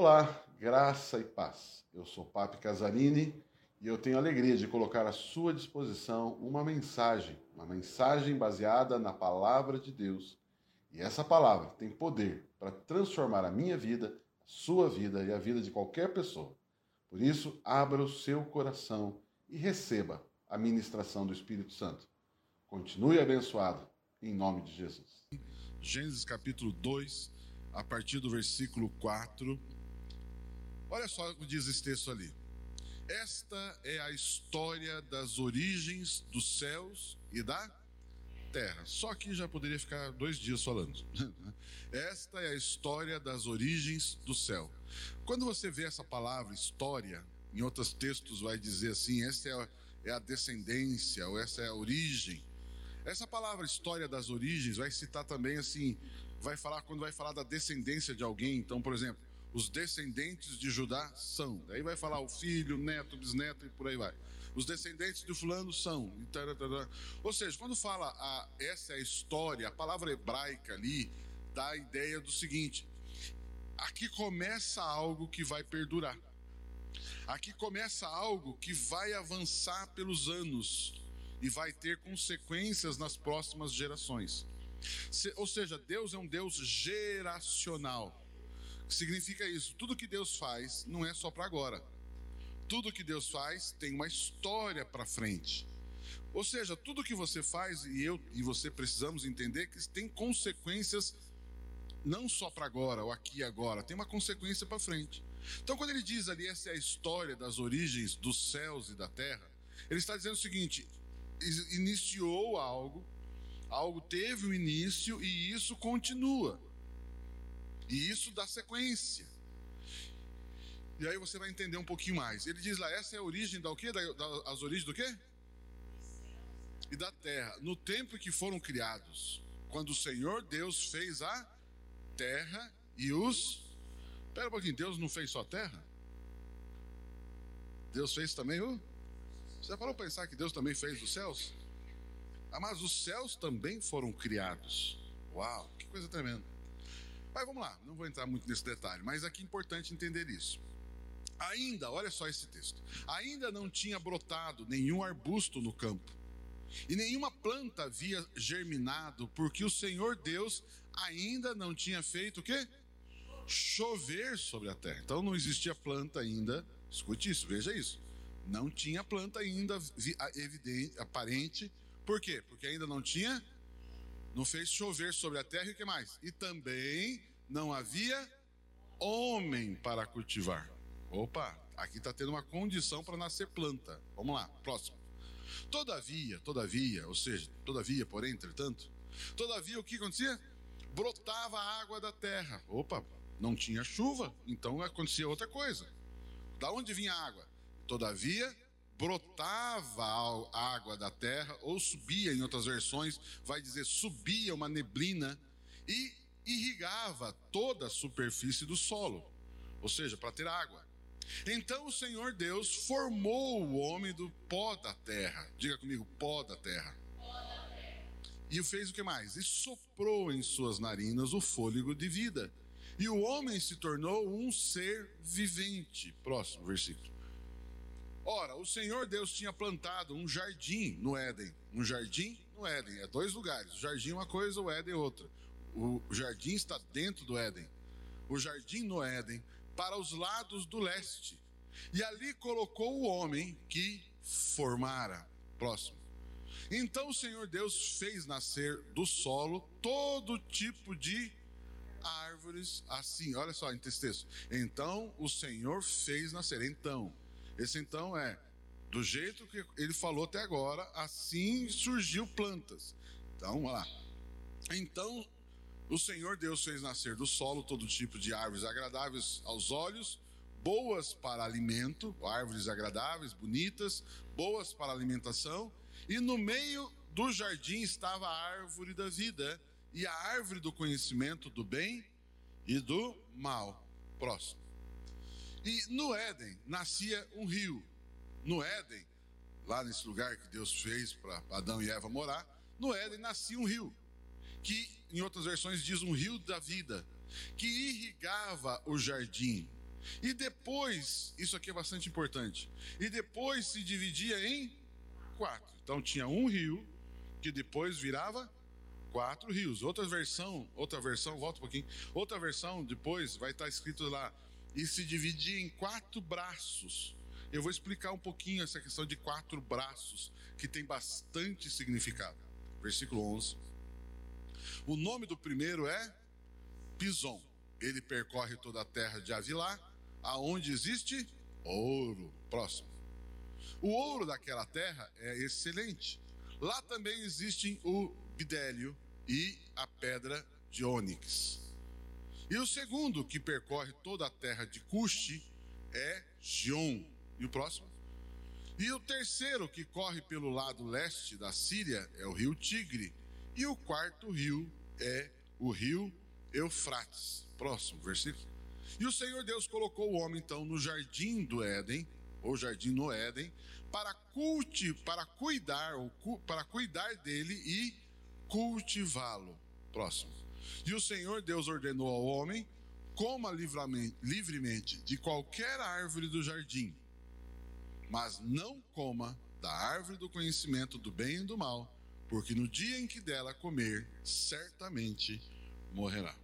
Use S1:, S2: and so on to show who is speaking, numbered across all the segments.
S1: Olá, graça e paz. Eu sou Papi Casarini e eu tenho a alegria de colocar à sua disposição uma mensagem, uma mensagem baseada na palavra de Deus. E essa palavra tem poder para transformar a minha vida, a sua vida e a vida de qualquer pessoa. Por isso, abra o seu coração e receba a ministração do Espírito Santo. Continue abençoado, em nome de Jesus.
S2: Gênesis capítulo 2, a partir do versículo 4. Olha só o que diz esse texto ali. Esta é a história das origens dos céus e da terra. Só que já poderia ficar dois dias falando. Esta é a história das origens do céu. Quando você vê essa palavra história, em outros textos vai dizer assim: esta é a, é a descendência, ou essa é a origem. Essa palavra história das origens vai citar também assim, vai falar quando vai falar da descendência de alguém. Então, por exemplo, os descendentes de Judá são. Daí vai falar o filho, neto, bisneto e por aí vai. Os descendentes de fulano são. Ou seja, quando fala a, essa é a história, a palavra hebraica ali dá a ideia do seguinte: aqui começa algo que vai perdurar. Aqui começa algo que vai avançar pelos anos e vai ter consequências nas próximas gerações. Se, ou seja, Deus é um Deus geracional. Significa isso, tudo que Deus faz não é só para agora. Tudo que Deus faz tem uma história para frente. Ou seja, tudo que você faz e eu e você precisamos entender que tem consequências não só para agora ou aqui e agora, tem uma consequência para frente. Então, quando ele diz ali essa é a história das origens dos céus e da terra, ele está dizendo o seguinte: iniciou algo, algo teve um início e isso continua. E isso dá sequência. E aí você vai entender um pouquinho mais. Ele diz lá, essa é a origem da o quê? Da, da, as origens do quê? E da terra. No tempo que foram criados, quando o Senhor Deus fez a terra e os. Espera um pouquinho, Deus não fez só a terra? Deus fez também o você parou para pensar que Deus também fez os céus? Ah, mas os céus também foram criados. Uau, que coisa tremenda. Mas vamos lá, não vou entrar muito nesse detalhe, mas aqui é importante entender isso. Ainda, olha só esse texto. Ainda não tinha brotado nenhum arbusto no campo, e nenhuma planta havia germinado, porque o Senhor Deus ainda não tinha feito o quê? Chover sobre a terra. Então não existia planta ainda. Escute isso, veja isso não tinha planta ainda evidente, aparente. Por quê? Porque ainda não tinha, não fez chover sobre a terra e o que mais? E também não havia homem para cultivar. Opa, aqui está tendo uma condição para nascer planta. Vamos lá, próximo. Todavia, todavia, ou seja, todavia, porém, entretanto, todavia o que acontecia? Brotava a água da terra. Opa, não tinha chuva, então acontecia outra coisa. Da onde vinha a água? Todavia, brotava a água da terra, ou subia, em outras versões, vai dizer subia uma neblina e irrigava toda a superfície do solo, ou seja, para ter água. Então o Senhor Deus formou o homem do pó da terra. Diga comigo, pó da terra. E fez o que mais? E soprou em suas narinas o fôlego de vida. E o homem se tornou um ser vivente. Próximo versículo. Ora, o Senhor Deus tinha plantado um jardim no Éden. Um jardim no Éden. É dois lugares. O jardim é uma coisa, o Éden é outra. O jardim está dentro do Éden. O jardim no Éden, para os lados do leste. E ali colocou o homem que formara. Próximo. Então o Senhor Deus fez nascer do solo todo tipo de árvores assim. Olha só em texto. Então o Senhor fez nascer. Então esse então é do jeito que ele falou até agora, assim surgiu plantas. Então, vamos lá. Então, o Senhor Deus fez nascer do solo todo tipo de árvores agradáveis aos olhos, boas para alimento, árvores agradáveis, bonitas, boas para alimentação, e no meio do jardim estava a árvore da vida e a árvore do conhecimento do bem e do mal. Próximo. E no Éden nascia um rio. No Éden, lá nesse lugar que Deus fez para Adão e Eva morar, no Éden nascia um rio, que em outras versões diz um rio da vida, que irrigava o jardim. E depois, isso aqui é bastante importante, e depois se dividia em quatro. Então tinha um rio, que depois virava quatro rios. Outra versão, outra versão, volta um pouquinho. Outra versão depois vai estar escrito lá e se dividia em quatro braços. Eu vou explicar um pouquinho essa questão de quatro braços, que tem bastante significado. Versículo 11. O nome do primeiro é Pison. Ele percorre toda a terra de Avilá, aonde existe ouro. Próximo. O ouro daquela terra é excelente. Lá também existem o bidélio e a pedra de ônix. E o segundo que percorre toda a terra de Cuxi é Gion. E o próximo? E o terceiro que corre pelo lado leste da Síria é o rio Tigre. E o quarto rio é o rio Eufrates. Próximo versículo. E o Senhor Deus colocou o homem então no jardim do Éden, ou jardim no Éden, para culti, para cuidar, para cuidar dele e cultivá-lo. Próximo. E o Senhor Deus ordenou ao homem: coma livremente de qualquer árvore do jardim, mas não coma da árvore do conhecimento do bem e do mal, porque no dia em que dela comer, certamente morrerá.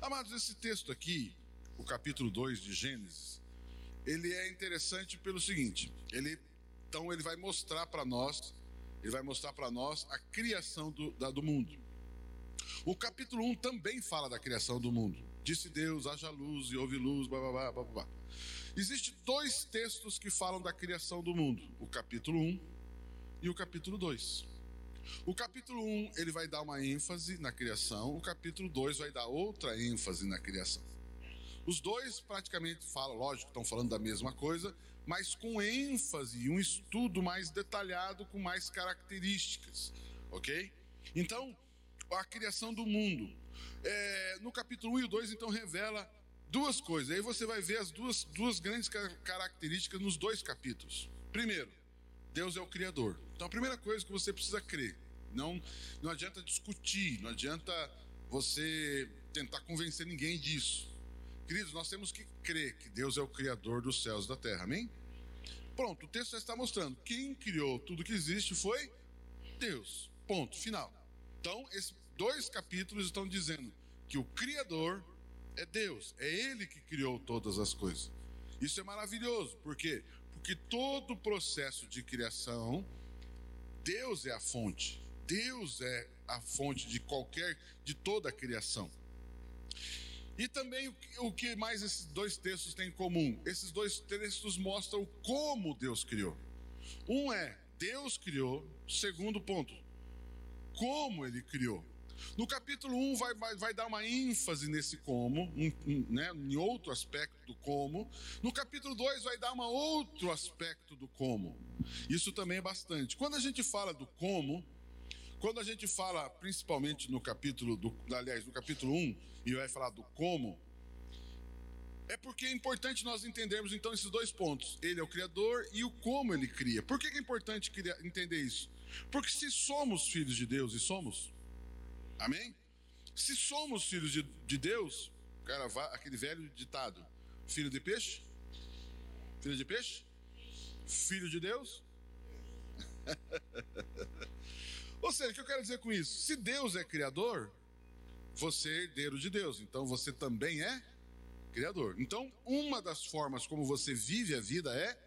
S2: Amados, esse texto aqui, o capítulo 2 de Gênesis, ele é interessante pelo seguinte, ele então ele vai mostrar para nós, ele vai mostrar para nós a criação do, da, do mundo. O capítulo 1 também fala da criação do mundo. Disse Deus, haja luz e houve luz, blá blá blá blá. Existem dois textos que falam da criação do mundo: o capítulo 1 e o capítulo 2. O capítulo 1 ele vai dar uma ênfase na criação, o capítulo 2 vai dar outra ênfase na criação. Os dois praticamente falam, lógico, estão falando da mesma coisa, mas com ênfase e um estudo mais detalhado, com mais características, ok? Então, a criação do mundo. É, no capítulo 1 e 2, então, revela duas coisas. Aí você vai ver as duas, duas grandes características nos dois capítulos. Primeiro, Deus é o Criador. Então, a primeira coisa que você precisa crer. Não, não adianta discutir, não adianta você tentar convencer ninguém disso. Queridos, nós temos que crer que Deus é o Criador dos céus e da terra, amém? Pronto, o texto já está mostrando. Quem criou tudo que existe foi Deus. Ponto, final. Então, esses dois capítulos estão dizendo que o Criador é Deus, é Ele que criou todas as coisas. Isso é maravilhoso, por quê? Porque todo o processo de criação, Deus é a fonte, Deus é a fonte de qualquer, de toda a criação. E também o que mais esses dois textos têm em comum? Esses dois textos mostram como Deus criou. Um é Deus criou, segundo ponto, como ele criou. No capítulo 1 vai, vai, vai dar uma ênfase nesse como, um, um, né, em outro aspecto do como. No capítulo 2 vai dar um outro aspecto do como. Isso também é bastante. Quando a gente fala do como, quando a gente fala, principalmente no capítulo, do, aliás, no capítulo 1, e vai falar do como, é porque é importante nós entendermos então esses dois pontos. Ele é o Criador e o como ele cria. Por que é importante entender isso? Porque se somos filhos de Deus, e somos, amém? Se somos filhos de, de Deus, cara, aquele velho ditado: filho de peixe? Filho de peixe? Filho de Deus? Ou seja, o que eu quero dizer com isso? Se Deus é criador, você é herdeiro de Deus, então você também é criador. Então, uma das formas como você vive a vida é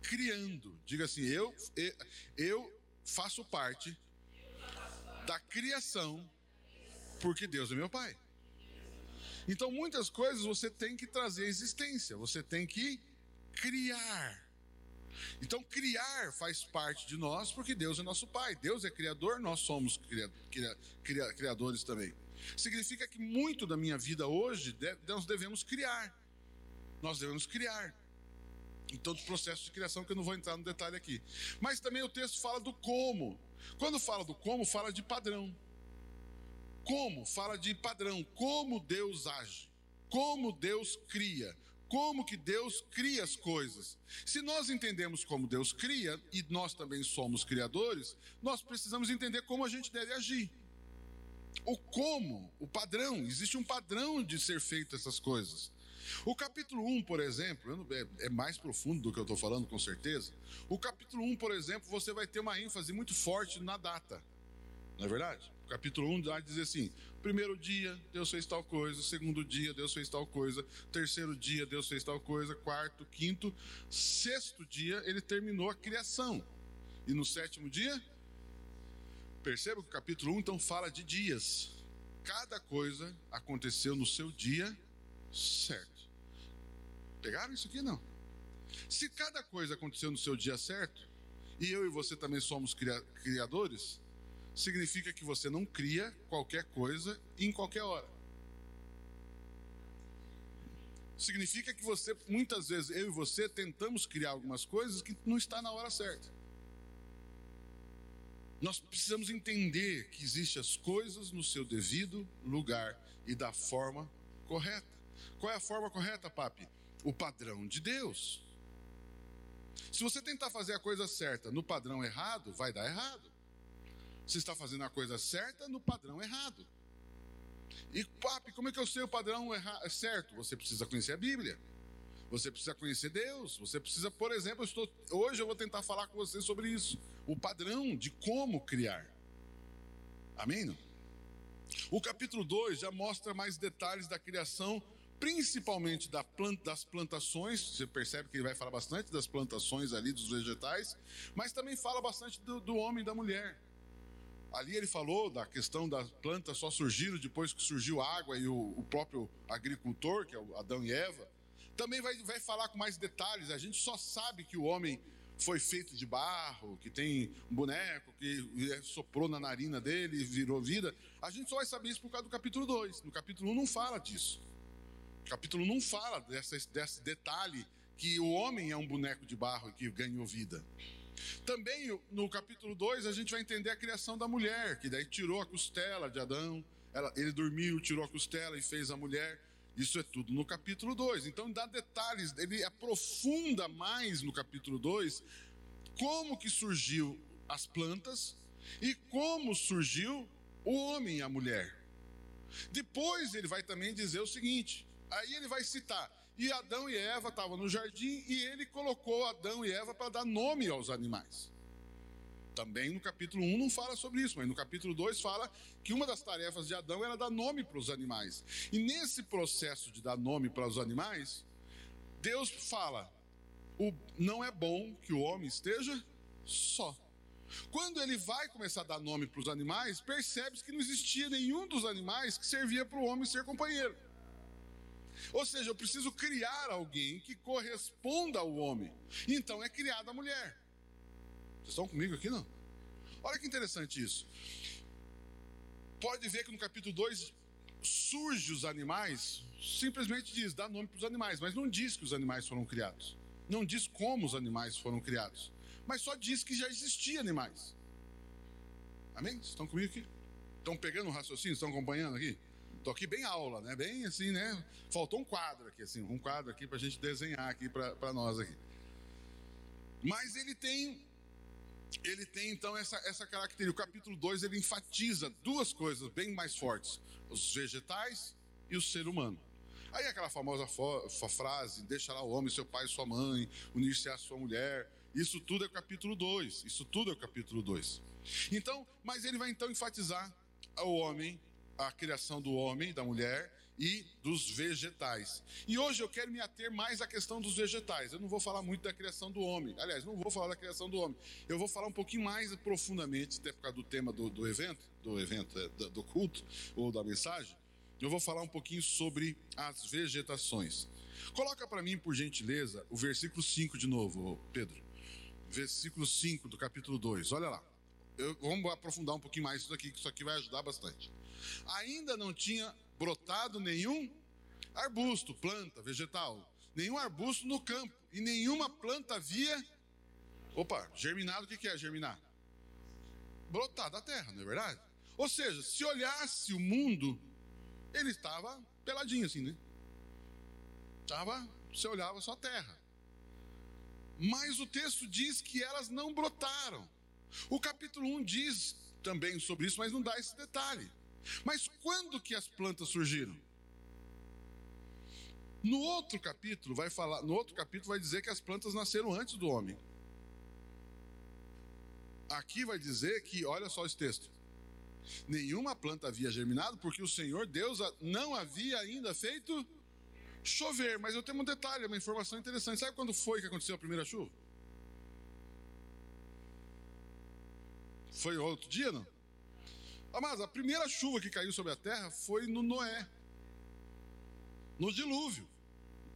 S2: criando. Diga assim: eu, eu faço parte da criação, porque Deus é meu Pai. Então, muitas coisas você tem que trazer à existência, você tem que criar. Então, criar faz parte de nós, porque Deus é nosso Pai. Deus é criador, nós somos criadores também. Significa que muito da minha vida hoje nós devemos criar. Nós devemos criar. Em todo o processo de criação, que eu não vou entrar no detalhe aqui. Mas também o texto fala do como. Quando fala do como, fala de padrão. Como? Fala de padrão. Como Deus age. Como Deus cria como que Deus cria as coisas. Se nós entendemos como Deus cria, e nós também somos criadores, nós precisamos entender como a gente deve agir. O como, o padrão, existe um padrão de ser feito essas coisas. O capítulo 1, por exemplo, é, é mais profundo do que eu estou falando, com certeza. O capítulo 1, por exemplo, você vai ter uma ênfase muito forte na data. Não é verdade? O capítulo 1 vai dizer assim: primeiro dia, Deus fez tal coisa. Segundo dia, Deus fez tal coisa. Terceiro dia, Deus fez tal coisa. Quarto, quinto. Sexto dia, ele terminou a criação. E no sétimo dia, perceba que o capítulo 1 então fala de dias. Cada coisa aconteceu no seu dia certo. Pegaram isso aqui? Não. Se cada coisa aconteceu no seu dia certo, e eu e você também somos criadores, significa que você não cria qualquer coisa em qualquer hora. Significa que você, muitas vezes, eu e você tentamos criar algumas coisas que não está na hora certa. Nós precisamos entender que existem as coisas no seu devido lugar e da forma correta. Qual é a forma correta, papi? O padrão de Deus. Se você tentar fazer a coisa certa no padrão errado, vai dar errado. Você está fazendo a coisa certa no padrão errado. E, papi, como é que eu sei o padrão certo? Você precisa conhecer a Bíblia. Você precisa conhecer Deus. Você precisa, por exemplo, eu estou, hoje eu vou tentar falar com você sobre isso. O padrão de como criar. Amém? Não? O capítulo 2 já mostra mais detalhes da criação principalmente da planta, das plantações, você percebe que ele vai falar bastante das plantações ali, dos vegetais, mas também fala bastante do, do homem e da mulher. Ali ele falou da questão das plantas só surgiram depois que surgiu a água e o, o próprio agricultor, que é o Adão e Eva. Também vai, vai falar com mais detalhes. A gente só sabe que o homem foi feito de barro, que tem um boneco que soprou na narina dele e virou vida. A gente só vai saber isso por causa do capítulo 2. No capítulo 1 um não fala disso. O capítulo não fala dessa, desse detalhe que o homem é um boneco de barro que ganhou vida. Também no capítulo 2 a gente vai entender a criação da mulher, que daí tirou a costela de Adão, ela, ele dormiu, tirou a costela e fez a mulher. Isso é tudo no capítulo 2. Então dá detalhes, ele aprofunda mais no capítulo 2 como que surgiu as plantas e como surgiu o homem e a mulher. Depois ele vai também dizer o seguinte: Aí ele vai citar. E Adão e Eva estavam no jardim e ele colocou Adão e Eva para dar nome aos animais. Também no capítulo 1 não fala sobre isso, mas no capítulo 2 fala que uma das tarefas de Adão era dar nome para os animais. E nesse processo de dar nome para os animais, Deus fala: o, não é bom que o homem esteja só. Quando ele vai começar a dar nome para os animais, percebe-se que não existia nenhum dos animais que servia para o homem ser companheiro. Ou seja, eu preciso criar alguém que corresponda ao homem. Então é criada a mulher. Vocês estão comigo aqui, não? Olha que interessante isso. Pode ver que no capítulo 2 surge os animais, simplesmente diz, dá nome para os animais, mas não diz que os animais foram criados. Não diz como os animais foram criados. Mas só diz que já existiam animais. Amém? Vocês estão comigo aqui? Estão pegando o raciocínio? Estão acompanhando aqui? Tô aqui bem aula, né? Bem assim, né? Faltou um quadro aqui, assim, um quadro aqui para a gente desenhar aqui para nós aqui. Mas ele tem, ele tem então essa, essa característica. O capítulo 2 ele enfatiza duas coisas bem mais fortes: os vegetais e o ser humano. Aí aquela famosa frase: deixará o homem, seu pai e sua mãe, unir-se à sua mulher. Isso tudo é o capítulo 2. Isso tudo é o capítulo 2. Então, mas ele vai então enfatizar o homem a criação do homem, da mulher e dos vegetais. E hoje eu quero me ater mais à questão dos vegetais. Eu não vou falar muito da criação do homem. Aliás, não vou falar da criação do homem. Eu vou falar um pouquinho mais profundamente, até por causa do tema do, do evento, do evento, é, do, culto ou da mensagem. Eu vou falar um pouquinho sobre as vegetações. Coloca para mim, por gentileza, o versículo 5 de novo, Pedro. Versículo 5 do capítulo 2. Olha lá. Eu, vamos aprofundar um pouquinho mais isso aqui, que isso aqui vai ajudar bastante ainda não tinha brotado nenhum arbusto, planta, vegetal, nenhum arbusto no campo e nenhuma planta havia. Opa, germinado, o que é germinar? Brotar da terra, não é verdade? Ou seja, se olhasse o mundo, ele estava peladinho assim, né? Estava, você olhava só a terra. Mas o texto diz que elas não brotaram. O capítulo 1 diz também sobre isso, mas não dá esse detalhe. Mas quando que as plantas surgiram? No outro capítulo vai falar, no outro capítulo vai dizer que as plantas nasceram antes do homem. Aqui vai dizer que, olha só esse texto. Nenhuma planta havia germinado, porque o Senhor Deus não havia ainda feito chover. Mas eu tenho um detalhe, uma informação interessante. Sabe quando foi que aconteceu a primeira chuva? Foi outro dia, não? Mas a primeira chuva que caiu sobre a terra foi no Noé, no dilúvio.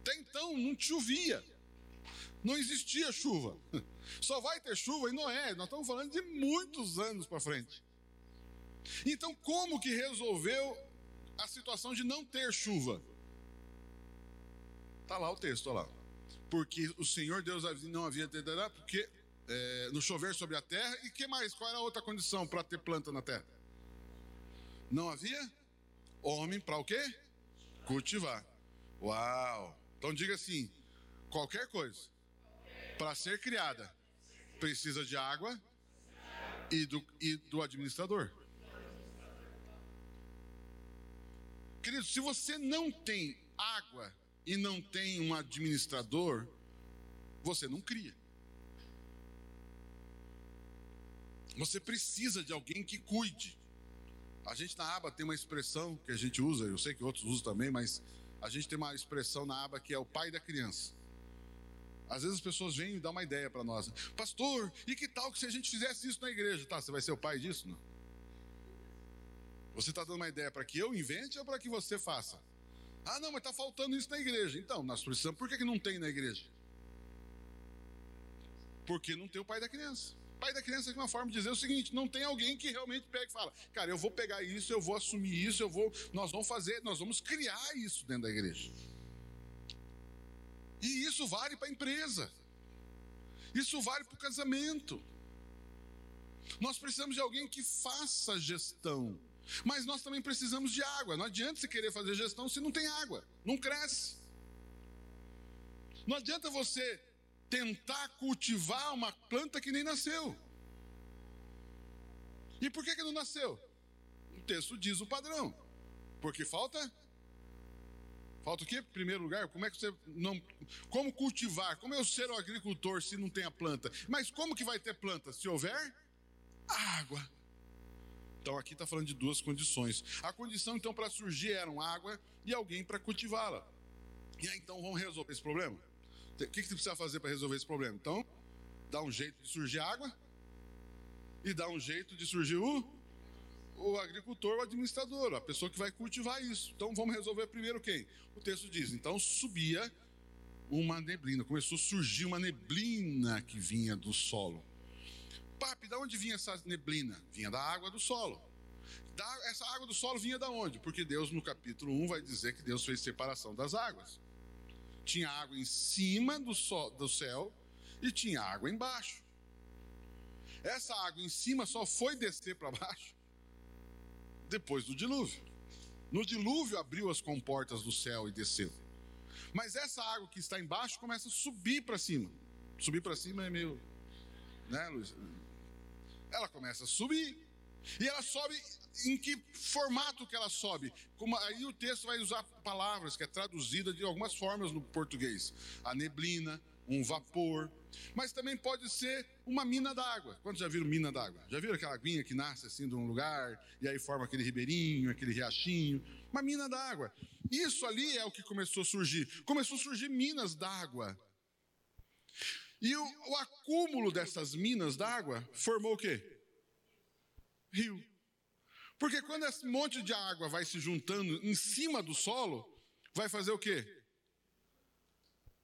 S2: Até então não chovia, não existia chuva. Só vai ter chuva em Noé. Nós estamos falando de muitos anos para frente. Então, como que resolveu a situação de não ter chuva? Está lá o texto, olha lá. Porque o Senhor Deus não havia porque é, no chover sobre a terra. E que mais? Qual era a outra condição para ter planta na terra? Não havia homem para o quê? Cultivar. Uau! Então diga assim: qualquer coisa para ser criada precisa de água e do, e do administrador. Querido, se você não tem água e não tem um administrador, você não cria. Você precisa de alguém que cuide. A gente na aba tem uma expressão que a gente usa, eu sei que outros usam também, mas a gente tem uma expressão na aba que é o pai da criança. Às vezes as pessoas vêm e dão uma ideia para nós. Pastor, e que tal que se a gente fizesse isso na igreja? Tá, você vai ser o pai disso? Não? Você está dando uma ideia para que eu invente ou para que você faça? Ah, não, mas está faltando isso na igreja. Então, nós precisamos. Por que, que não tem na igreja? Porque não tem o pai da criança. Pai da criança é uma forma de dizer o seguinte: não tem alguém que realmente pega e fala, cara, eu vou pegar isso, eu vou assumir isso, eu vou, nós vamos fazer, nós vamos criar isso dentro da igreja. E isso vale para a empresa. Isso vale para o casamento. Nós precisamos de alguém que faça gestão. Mas nós também precisamos de água. Não adianta você querer fazer gestão se não tem água. Não cresce. Não adianta você tentar cultivar uma planta que nem nasceu. E por que, que não nasceu? O texto diz o padrão. Porque falta. Falta o quê? Primeiro lugar, como é que você não. Como cultivar? Como eu ser o agricultor se não tem a planta? Mas como que vai ter planta? Se houver água. Então aqui está falando de duas condições. A condição então para surgir eram água e alguém para cultivá-la. E aí então vamos resolver esse problema? O que, que você precisa fazer para resolver esse problema? Então, dá um jeito de surgir água e dá um jeito de surgir o, o agricultor, o administrador, a pessoa que vai cultivar isso. Então vamos resolver primeiro quem? O texto diz: então subia uma neblina, começou a surgir uma neblina que vinha do solo. Papi, da onde vinha essa neblina? Vinha da água do solo. Da, essa água do solo vinha da onde? Porque Deus, no capítulo 1, vai dizer que Deus fez separação das águas. Tinha água em cima do, sol, do céu e tinha água embaixo. Essa água em cima só foi descer para baixo depois do dilúvio. No dilúvio abriu as comportas do céu e desceu. Mas essa água que está embaixo começa a subir para cima. Subir para cima é meio. Né, Luiz? ela começa a subir. E ela sobe em que formato que ela sobe? Como, aí o texto vai usar palavras que é traduzida de algumas formas no português. A neblina, um vapor, mas também pode ser uma mina d'água. Quantos já viram mina d'água? Já viram aquela aguinha que nasce assim de um lugar e aí forma aquele ribeirinho, aquele riachinho? Uma mina d'água. Isso ali é o que começou a surgir. Começou a surgir minas d'água. E o, o acúmulo dessas minas d'água formou o quê? Rio. Porque quando esse monte de água vai se juntando em cima do solo, vai fazer o quê?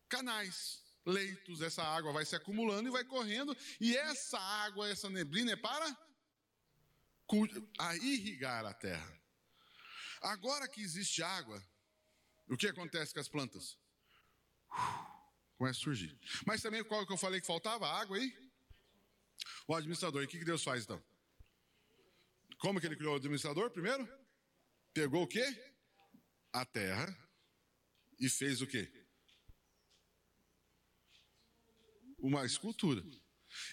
S2: Canais, leitos, essa água vai se acumulando e vai correndo, e essa água, essa neblina é para a irrigar a terra. Agora que existe água, o que acontece com as plantas? começa a surgir. Mas também qual que eu falei que faltava? Água aí? O administrador. O que Deus faz então? Como que ele criou o administrador primeiro? Pegou o quê? A terra e fez o quê? Uma escultura.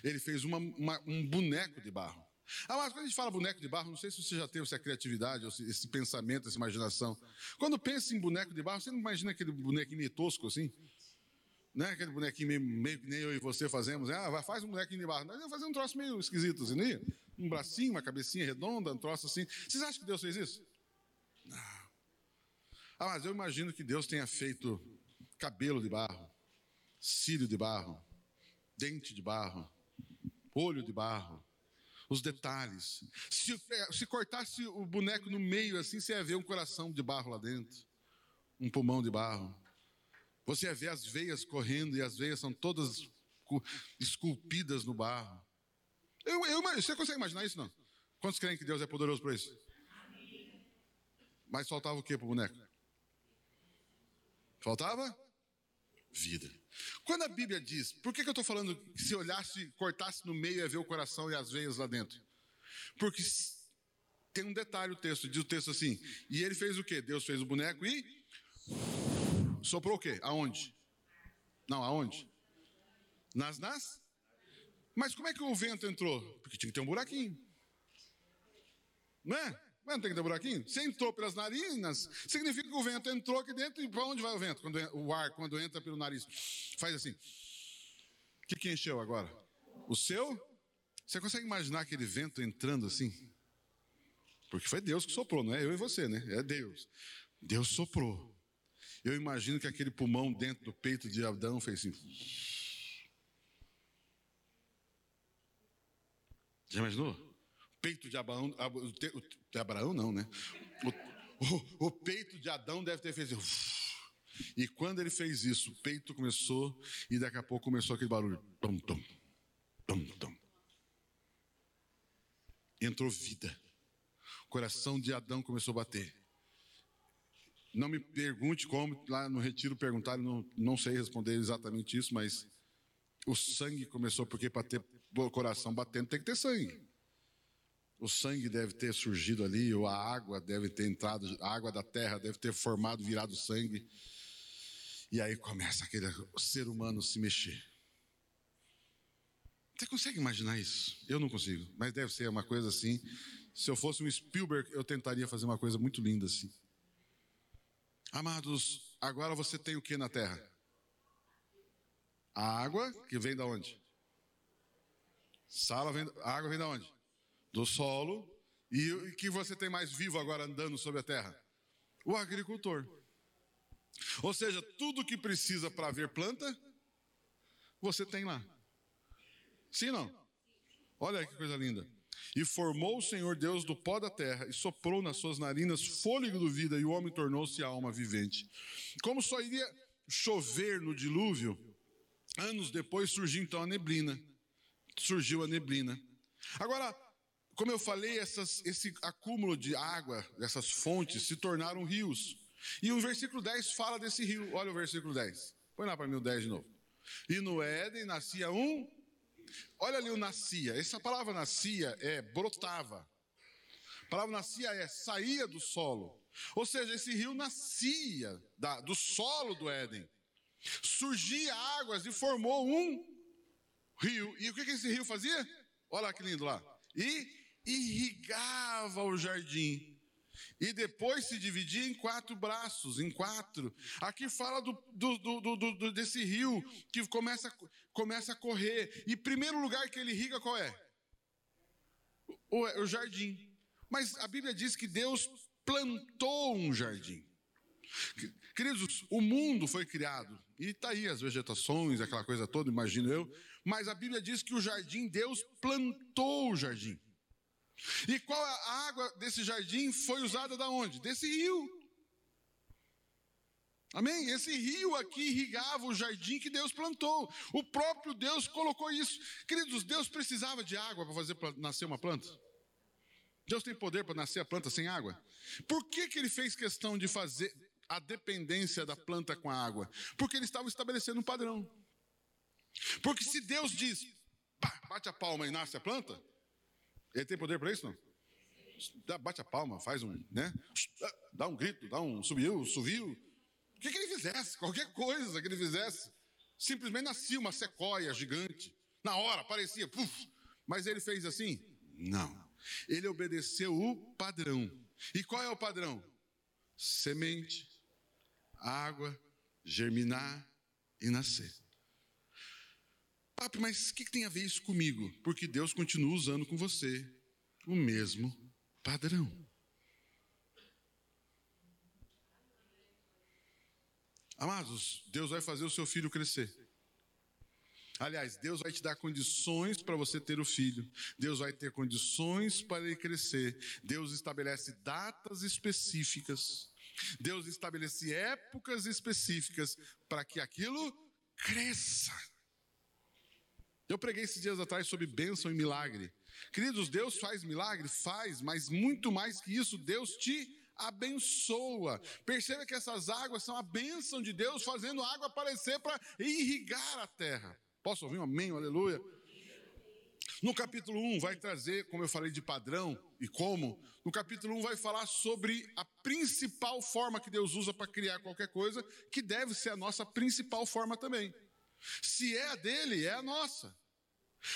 S2: Ele fez uma, uma, um boneco de barro. Ah, mas quando a gente fala boneco de barro, não sei se você já teve essa criatividade, esse pensamento, essa imaginação. Quando pensa em boneco de barro, você não imagina aquele bonequinho tosco assim? Né? Aquele bonequinho meio, meio que nem eu e você fazemos. Ah, faz um bonequinho de barro. Nós vamos fazer um troço meio esquisito, assim, né? Um bracinho, uma cabecinha redonda, um troço assim. Vocês acham que Deus fez isso? Não. Ah, mas eu imagino que Deus tenha feito cabelo de barro, cílio de barro, dente de barro, olho de barro, os detalhes. Se, se cortasse o boneco no meio assim, você ia ver um coração de barro lá dentro, um pulmão de barro. Você ver as veias correndo e as veias são todas esculpidas no barro. Eu, eu, você consegue imaginar isso, não? Quantos creem que Deus é poderoso para isso? Mas faltava o que para o boneco? Faltava? Vida. Quando a Bíblia diz, por que, que eu estou falando que se olhasse, cortasse no meio ia ver o coração e as veias lá dentro? Porque tem um detalhe o texto, diz o texto assim, e ele fez o quê? Deus fez o boneco e soprou o quê? Aonde? Não, aonde? Nas nas? Mas como é que o vento entrou? Porque tinha que ter um buraquinho. Não é? Mas não tem que ter um buraquinho? Se entrou pelas narinas, significa que o vento entrou aqui dentro e para onde vai o vento? Quando, o ar, quando entra pelo nariz. Faz assim. O que, que encheu agora? O seu? Você consegue imaginar aquele vento entrando assim? Porque foi Deus que soprou, não é eu e você, né? É Deus. Deus soprou. Eu imagino que aquele pulmão dentro do peito de Adão fez assim. Já imaginou? peito de Abraão, de Abraão não, né? O, o, o, peito de Adão deve ter feito. E quando ele fez isso, o peito começou e daqui a pouco começou aquele barulho. Tom, tom, tom, tom. Entrou vida. O coração de Adão começou a bater. Não me pergunte como, lá no retiro perguntaram, não, não sei responder exatamente isso, mas o sangue começou, porque para ter o coração batendo tem que ter sangue o sangue deve ter surgido ali, ou a água deve ter entrado, a água da terra deve ter formado, virado sangue. E aí começa aquele ser humano se mexer. Você consegue imaginar isso? Eu não consigo, mas deve ser uma coisa assim. Se eu fosse um Spielberg, eu tentaria fazer uma coisa muito linda assim. Amados, agora você tem o que na terra? A água que vem da onde? Sala vem, a água vem da onde? do solo. E o que você tem mais vivo agora andando sobre a terra? O agricultor. Ou seja, tudo que precisa para haver planta, você tem lá. Sim não? Olha que coisa linda. E formou o Senhor Deus do pó da terra e soprou nas suas narinas fôlego do vida e o homem tornou-se alma vivente. Como só iria chover no dilúvio, anos depois surgiu então a neblina. Surgiu a neblina. Agora, como eu falei, essas, esse acúmulo de água, essas fontes, se tornaram rios. E o versículo 10 fala desse rio. Olha o versículo 10. Põe lá para mim o 10 de novo. E no Éden nascia um. Olha ali o nascia. Essa palavra nascia é brotava. A palavra nascia é saía do solo. Ou seja, esse rio nascia da, do solo do Éden. Surgia águas e formou um rio. E o que, que esse rio fazia? Olha que lindo lá. E irrigava o jardim. E depois se dividia em quatro braços, em quatro. Aqui fala do, do, do, desse rio que começa, começa a correr. E primeiro lugar que ele irriga qual é? O, o jardim. Mas a Bíblia diz que Deus plantou um jardim. Queridos, o mundo foi criado, e está aí as vegetações, aquela coisa toda, imagino eu, mas a Bíblia diz que o jardim, Deus plantou o jardim. E qual a água desse jardim foi usada da onde? Desse rio. Amém? Esse rio aqui irrigava o jardim que Deus plantou. O próprio Deus colocou isso. Queridos, Deus precisava de água para fazer nascer uma planta? Deus tem poder para nascer a planta sem água? Por que, que ele fez questão de fazer a dependência da planta com a água? Porque ele estava estabelecendo um padrão. Porque se Deus diz, pá, bate a palma e nasce a planta, ele tem poder para isso, não? Bate a palma, faz um, né? Dá um grito, dá um subiu, subiu. O que, que ele fizesse? Qualquer coisa que ele fizesse. Simplesmente nascia uma sequoia gigante. Na hora, parecia, puf. Mas ele fez assim? Não. Ele obedeceu o padrão. E qual é o padrão? Semente, água, germinar e nascer. Papi, mas o que, que tem a ver isso comigo? Porque Deus continua usando com você o mesmo padrão. Amados, Deus vai fazer o seu filho crescer. Aliás, Deus vai te dar condições para você ter o filho. Deus vai ter condições para ele crescer. Deus estabelece datas específicas. Deus estabelece épocas específicas para que aquilo cresça. Eu preguei esses dias atrás sobre bênção e milagre. Queridos, Deus faz milagre? Faz, mas muito mais que isso, Deus te abençoa. Perceba que essas águas são a bênção de Deus, fazendo água aparecer para irrigar a terra. Posso ouvir um amém, aleluia? No capítulo 1 vai trazer, como eu falei de padrão e como, no capítulo 1 vai falar sobre a principal forma que Deus usa para criar qualquer coisa, que deve ser a nossa principal forma também. Se é a dele, é a nossa.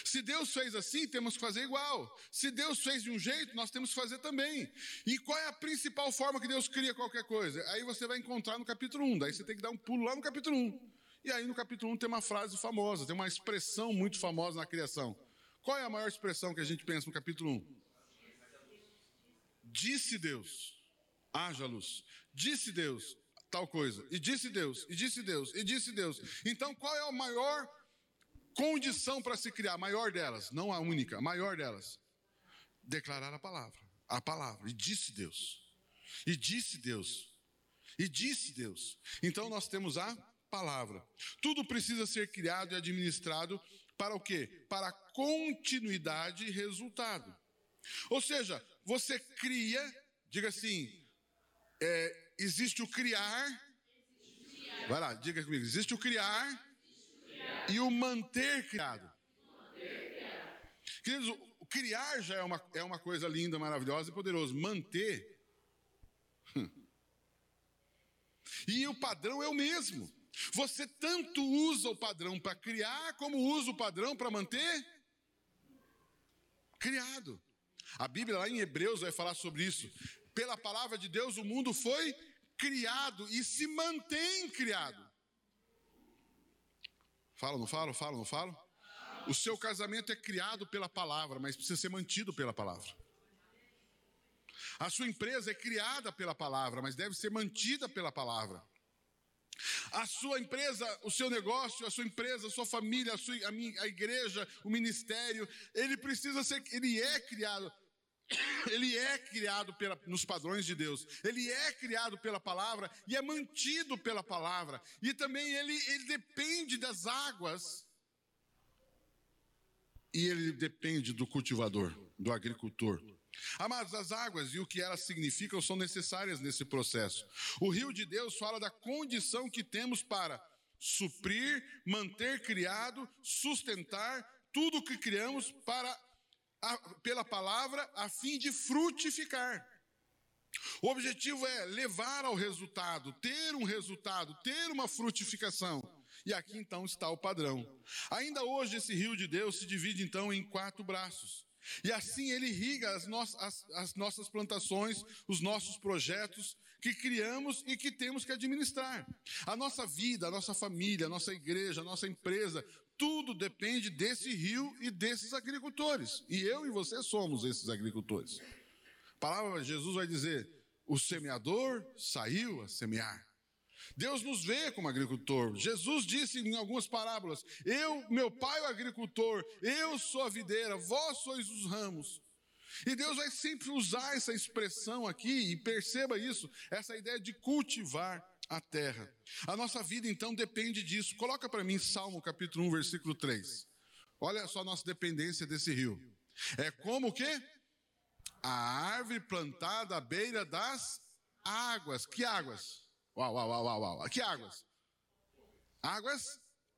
S2: Se Deus fez assim, temos que fazer igual. Se Deus fez de um jeito, nós temos que fazer também. E qual é a principal forma que Deus cria qualquer coisa? Aí você vai encontrar no capítulo 1. Daí você tem que dar um pulo lá no capítulo 1. E aí no capítulo 1 tem uma frase famosa, tem uma expressão muito famosa na criação. Qual é a maior expressão que a gente pensa no capítulo 1? Disse Deus, haja luz. Disse Deus, tal coisa. E disse Deus, e disse Deus, e disse Deus. Então qual é a maior condição para se criar? Maior delas, não a única, a maior delas. Declarar a palavra. A palavra. E disse Deus. E disse Deus. E disse Deus. Então nós temos a palavra. Tudo precisa ser criado e administrado para o quê? Para continuidade e resultado. Ou seja, você cria, diga assim, é, existe o criar. Vai lá, diga comigo. Existe o criar, e o manter criado. Queridos, o criar já é uma, é uma coisa linda, maravilhosa e poderosa. Manter. Hum. E o padrão é o mesmo. Você tanto usa o padrão para criar, como usa o padrão para manter criado. A Bíblia lá em Hebreus vai falar sobre isso. Pela palavra de Deus, o mundo foi criado e se mantém criado. Fala, não falo? Fala, não falo? O seu casamento é criado pela palavra, mas precisa ser mantido pela palavra. A sua empresa é criada pela palavra, mas deve ser mantida pela palavra. A sua empresa, o seu negócio, a sua empresa, a sua família, a, sua, a, minha, a igreja, o ministério, ele precisa ser, ele é criado, ele é criado pela, nos padrões de Deus, ele é criado pela palavra e é mantido pela palavra, e também ele, ele depende das águas, e ele depende do cultivador, do agricultor. Amados, as águas e o que elas significam são necessárias nesse processo. O rio de Deus fala da condição que temos para suprir, manter criado, sustentar tudo o que criamos para a, pela palavra a fim de frutificar. O objetivo é levar ao resultado, ter um resultado, ter uma frutificação. E aqui então está o padrão. Ainda hoje esse rio de Deus se divide então em quatro braços. E assim ele irriga as, no as, as nossas plantações, os nossos projetos que criamos e que temos que administrar. A nossa vida, a nossa família, a nossa igreja, a nossa empresa, tudo depende desse rio e desses agricultores. E eu e você somos esses agricultores. A palavra de Jesus vai dizer: o semeador saiu a semear. Deus nos vê como agricultor. Jesus disse em algumas parábolas: Eu, meu pai, o agricultor, eu sou a videira, vós sois os ramos. E Deus vai sempre usar essa expressão aqui, e perceba isso, essa ideia de cultivar a terra. A nossa vida então depende disso. Coloca para mim Salmo capítulo 1, versículo 3. Olha só a nossa dependência desse rio. É como o quê? A árvore plantada à beira das águas. Que águas? Uau, uau, uau, uau, uau. Que águas? Águas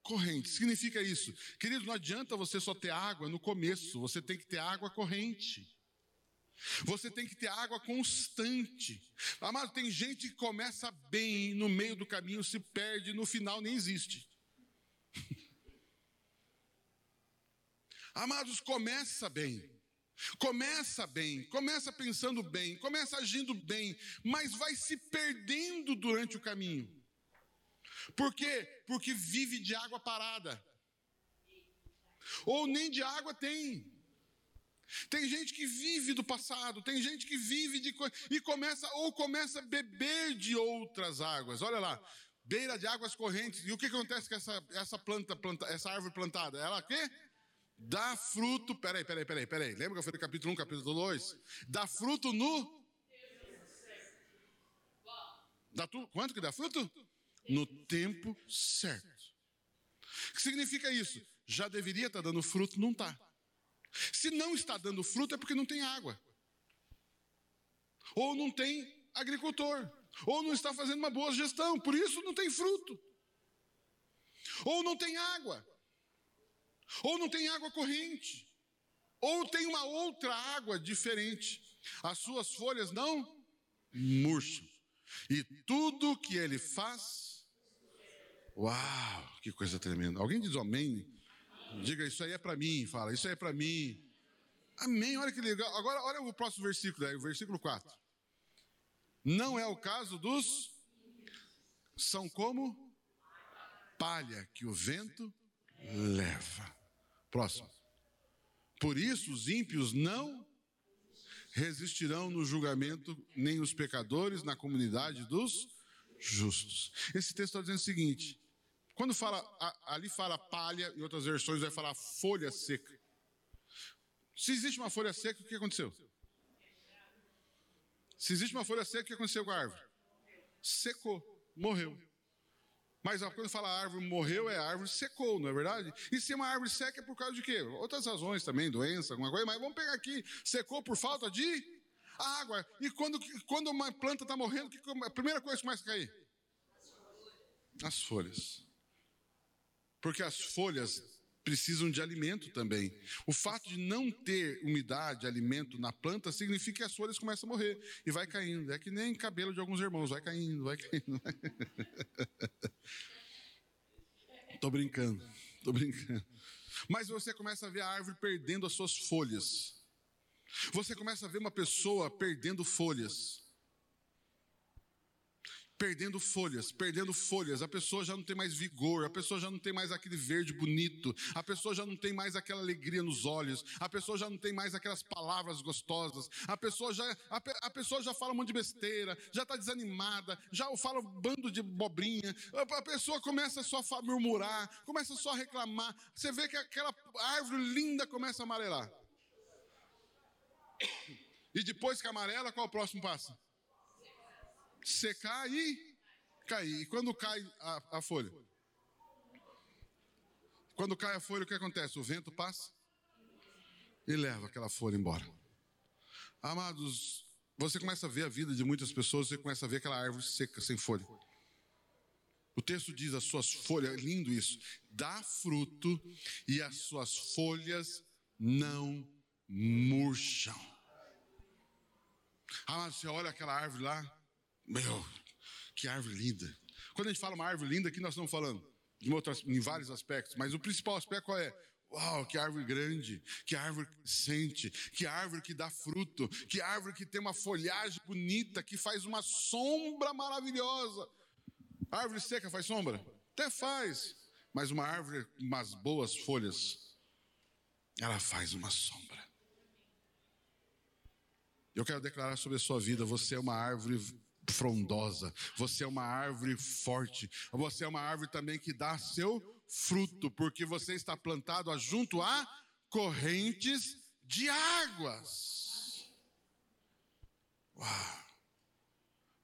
S2: correntes. Significa isso. Querido, não adianta você só ter água no começo, você tem que ter água corrente. Você tem que ter água constante. Amado, tem gente que começa bem, no meio do caminho se perde, no final nem existe. Amados, começa bem. Começa bem, começa pensando bem, começa agindo bem, mas vai se perdendo durante o caminho. Por quê? Porque vive de água parada. Ou nem de água tem. Tem gente que vive do passado, tem gente que vive de e começa ou começa a beber de outras águas. Olha lá, beira de águas correntes. E o que acontece com essa, essa planta, planta, essa árvore plantada? Ela quê? Dá fruto. Peraí, peraí, peraí, peraí. Lembra que eu falei capítulo 1, capítulo 2? Dá fruto no. Dá tu, quanto que dá fruto? No tempo certo. O que significa isso? Já deveria estar dando fruto, não está. Se não está dando fruto é porque não tem água. Ou não tem agricultor. Ou não está fazendo uma boa gestão, por isso não tem fruto. Ou não tem água. Ou não tem água corrente. Ou tem uma outra água diferente. As suas folhas não murcham. E tudo que ele faz. Uau, que coisa tremenda. Alguém diz amém? Diga, isso aí é para mim, fala, isso aí é para mim. Amém, olha que legal. Agora, olha o próximo versículo, o versículo 4. Não é o caso dos. São como palha que o vento leva. Próximo. Por isso os ímpios não resistirão no julgamento, nem os pecadores na comunidade dos justos. Esse texto está dizendo o seguinte: quando fala, ali fala palha, em outras versões vai falar folha seca. Se existe uma folha seca, o que aconteceu? Se existe uma folha seca, o que aconteceu com a árvore? Secou, morreu. Mas quando fala árvore morreu, é árvore secou, não é verdade? E se uma árvore seca é por causa de quê? Outras razões também, doença, alguma coisa, mas vamos pegar aqui. Secou por falta de água. E quando, quando uma planta está morrendo, a primeira coisa que começa a cair? As folhas. Porque as folhas precisam de alimento também. O fato de não ter umidade, alimento na planta, significa que as folhas começam a morrer e vai caindo. É que nem cabelo de alguns irmãos, vai caindo, vai caindo. Estou brincando, estou brincando. Mas você começa a ver a árvore perdendo as suas folhas. Você começa a ver uma pessoa perdendo folhas perdendo folhas, perdendo folhas. A pessoa já não tem mais vigor, a pessoa já não tem mais aquele verde bonito, a pessoa já não tem mais aquela alegria nos olhos, a pessoa já não tem mais aquelas palavras gostosas, a pessoa já, a, a pessoa já fala um monte de besteira, já está desanimada, já fala um bando de bobrinha, a, a pessoa começa só a murmurar, começa só a reclamar. Você vê que aquela árvore linda começa a amarelar. E depois que amarela, qual é o próximo passo? Secar e cair. E quando cai a, a folha? Quando cai a folha, o que acontece? O vento passa e leva aquela folha embora. Amados, você começa a ver a vida de muitas pessoas, você começa a ver aquela árvore seca, sem folha. O texto diz: as suas folhas, é lindo isso, dá fruto e as suas folhas não murcham. Amados, você olha aquela árvore lá, meu, que árvore linda. Quando a gente fala uma árvore linda, aqui nós estamos falando em, em vários aspectos, mas o principal aspecto qual é? Uau, que árvore grande, que árvore crescente, que árvore que dá fruto, que árvore que tem uma folhagem bonita, que faz uma sombra maravilhosa. A árvore seca faz sombra? Até faz, mas uma árvore com umas boas folhas, ela faz uma sombra. Eu quero declarar sobre a sua vida: você é uma árvore frondosa, você é uma árvore forte, você é uma árvore também que dá seu fruto, porque você está plantado junto a correntes de águas. Uau!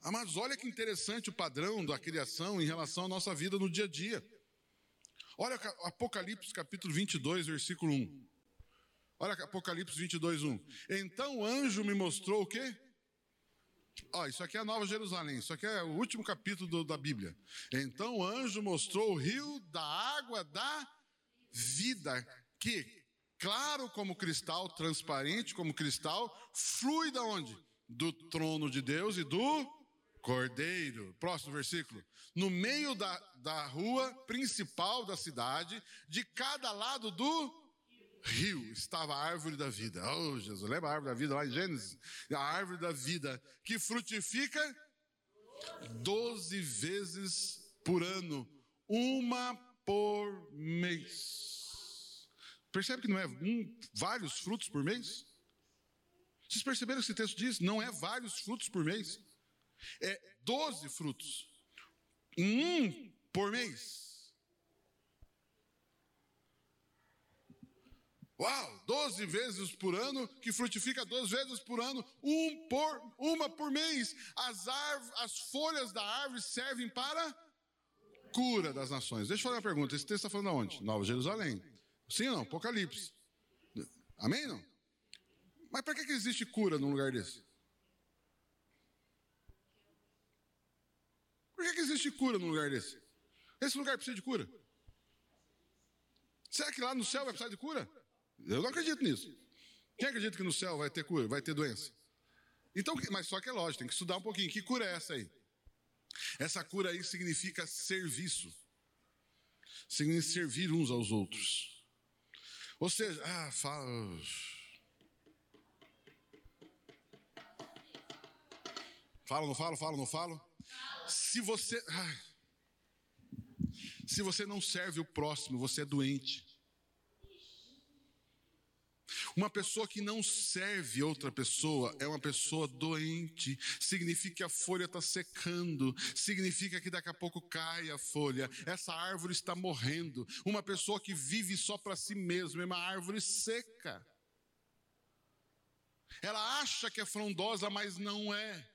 S2: Amados, olha que interessante o padrão da criação em relação à nossa vida no dia a dia. Olha Apocalipse capítulo 22, versículo 1. Olha Apocalipse 22, 1. Então o anjo me mostrou o quê? Ó, isso aqui é a Nova Jerusalém, isso aqui é o último capítulo do, da Bíblia. Então o anjo mostrou o rio da água da vida, que, claro como cristal, transparente como cristal, flui da onde? Do trono de Deus e do Cordeiro. Próximo versículo. No meio da, da rua principal da cidade, de cada lado do rio estava a árvore da vida. Oh, Jesus, lembra a árvore da vida lá em Gênesis? A árvore da vida que frutifica doze vezes por ano, uma por mês. Percebe que não é um, vários frutos por mês? Vocês perceberam que esse texto diz? Não é vários frutos por mês. É doze frutos. Um por mês. Uau, 12 vezes por ano, que frutifica 12 vezes por ano, um por, uma por mês. As, as folhas da árvore servem para cura das nações. Deixa eu fazer uma pergunta: esse texto está falando aonde? Nova Jerusalém. Sim ou não? Apocalipse. Amém? Não? Mas para que, que existe cura num lugar desse? Por que, que existe cura num lugar desse? Esse lugar precisa de cura? Será que lá no céu vai precisar de cura? Eu não acredito nisso. Quem acredita que no céu vai ter cura, vai ter doença? Então, mas só que é lógico, tem que estudar um pouquinho. Que cura é essa aí? Essa cura aí significa serviço. Significa servir uns aos outros. Ou seja, ah, fala. Falo, não falo, falo, não falo. Se você. Ah, se você não serve o próximo, você é doente. Uma pessoa que não serve outra pessoa é uma pessoa doente. Significa que a folha está secando. Significa que daqui a pouco cai a folha. Essa árvore está morrendo. Uma pessoa que vive só para si mesma é uma árvore seca. Ela acha que é frondosa, mas não é.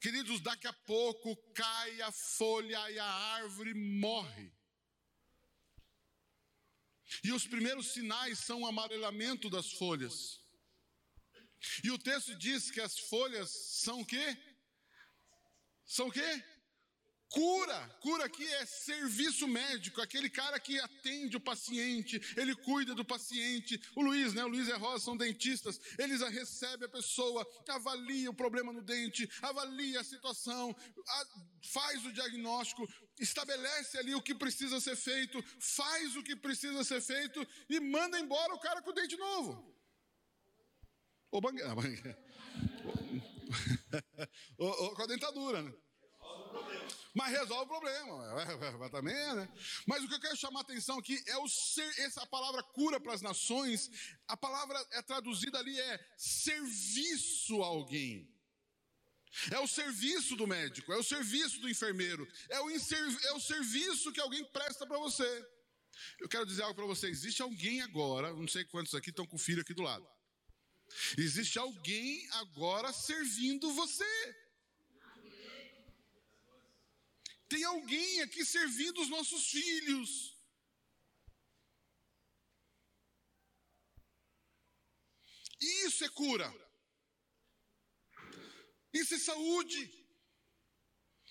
S2: Queridos, daqui a pouco cai a folha e a árvore morre. E os primeiros sinais são o amarelamento das folhas. E o texto diz que as folhas são o quê? São o quê? Cura, cura aqui é serviço médico, aquele cara que atende o paciente, ele cuida do paciente. O Luiz, né? O Luiz e a Rosa são dentistas, eles recebem a pessoa, avalia o problema no dente, avalia a situação, faz o diagnóstico, estabelece ali o que precisa ser feito, faz o que precisa ser feito e manda embora o cara com o dente novo. Ou bangue... ou com a dentadura, né? Mas resolve o problema. Mas também é, né? Mas o que eu quero chamar a atenção aqui é o ser, essa palavra cura para as nações, a palavra é traduzida ali é serviço a alguém. É o serviço do médico, é o serviço do enfermeiro, é o, é o serviço que alguém presta para você. Eu quero dizer algo para você: existe alguém agora, não sei quantos aqui estão com o filho aqui do lado. Existe alguém agora servindo você. Tem alguém aqui servindo os nossos filhos. Isso é cura. Isso é saúde.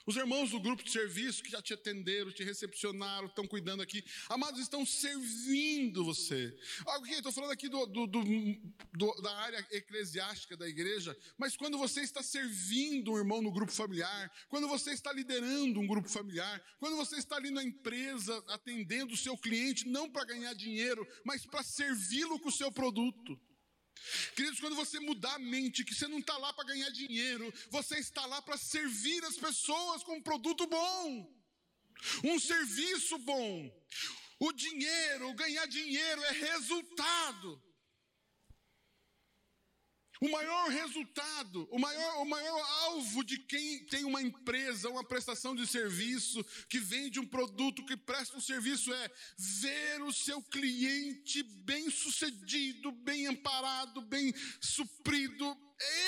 S2: Os irmãos do grupo de serviço que já te atenderam, te recepcionaram, estão cuidando aqui, amados, estão servindo você. Ok, estou falando aqui do, do, do, da área eclesiástica da igreja, mas quando você está servindo um irmão no grupo familiar, quando você está liderando um grupo familiar, quando você está ali na empresa atendendo o seu cliente, não para ganhar dinheiro, mas para servi-lo com o seu produto. Queridos, quando você mudar a mente, que você não está lá para ganhar dinheiro, você está lá para servir as pessoas com um produto bom, um serviço bom. O dinheiro, ganhar dinheiro é resultado. O maior resultado, o maior, o maior alvo de quem tem uma empresa, uma prestação de serviço, que vende um produto, que presta um serviço, é ver o seu cliente bem sucedido, bem amparado, bem suprido.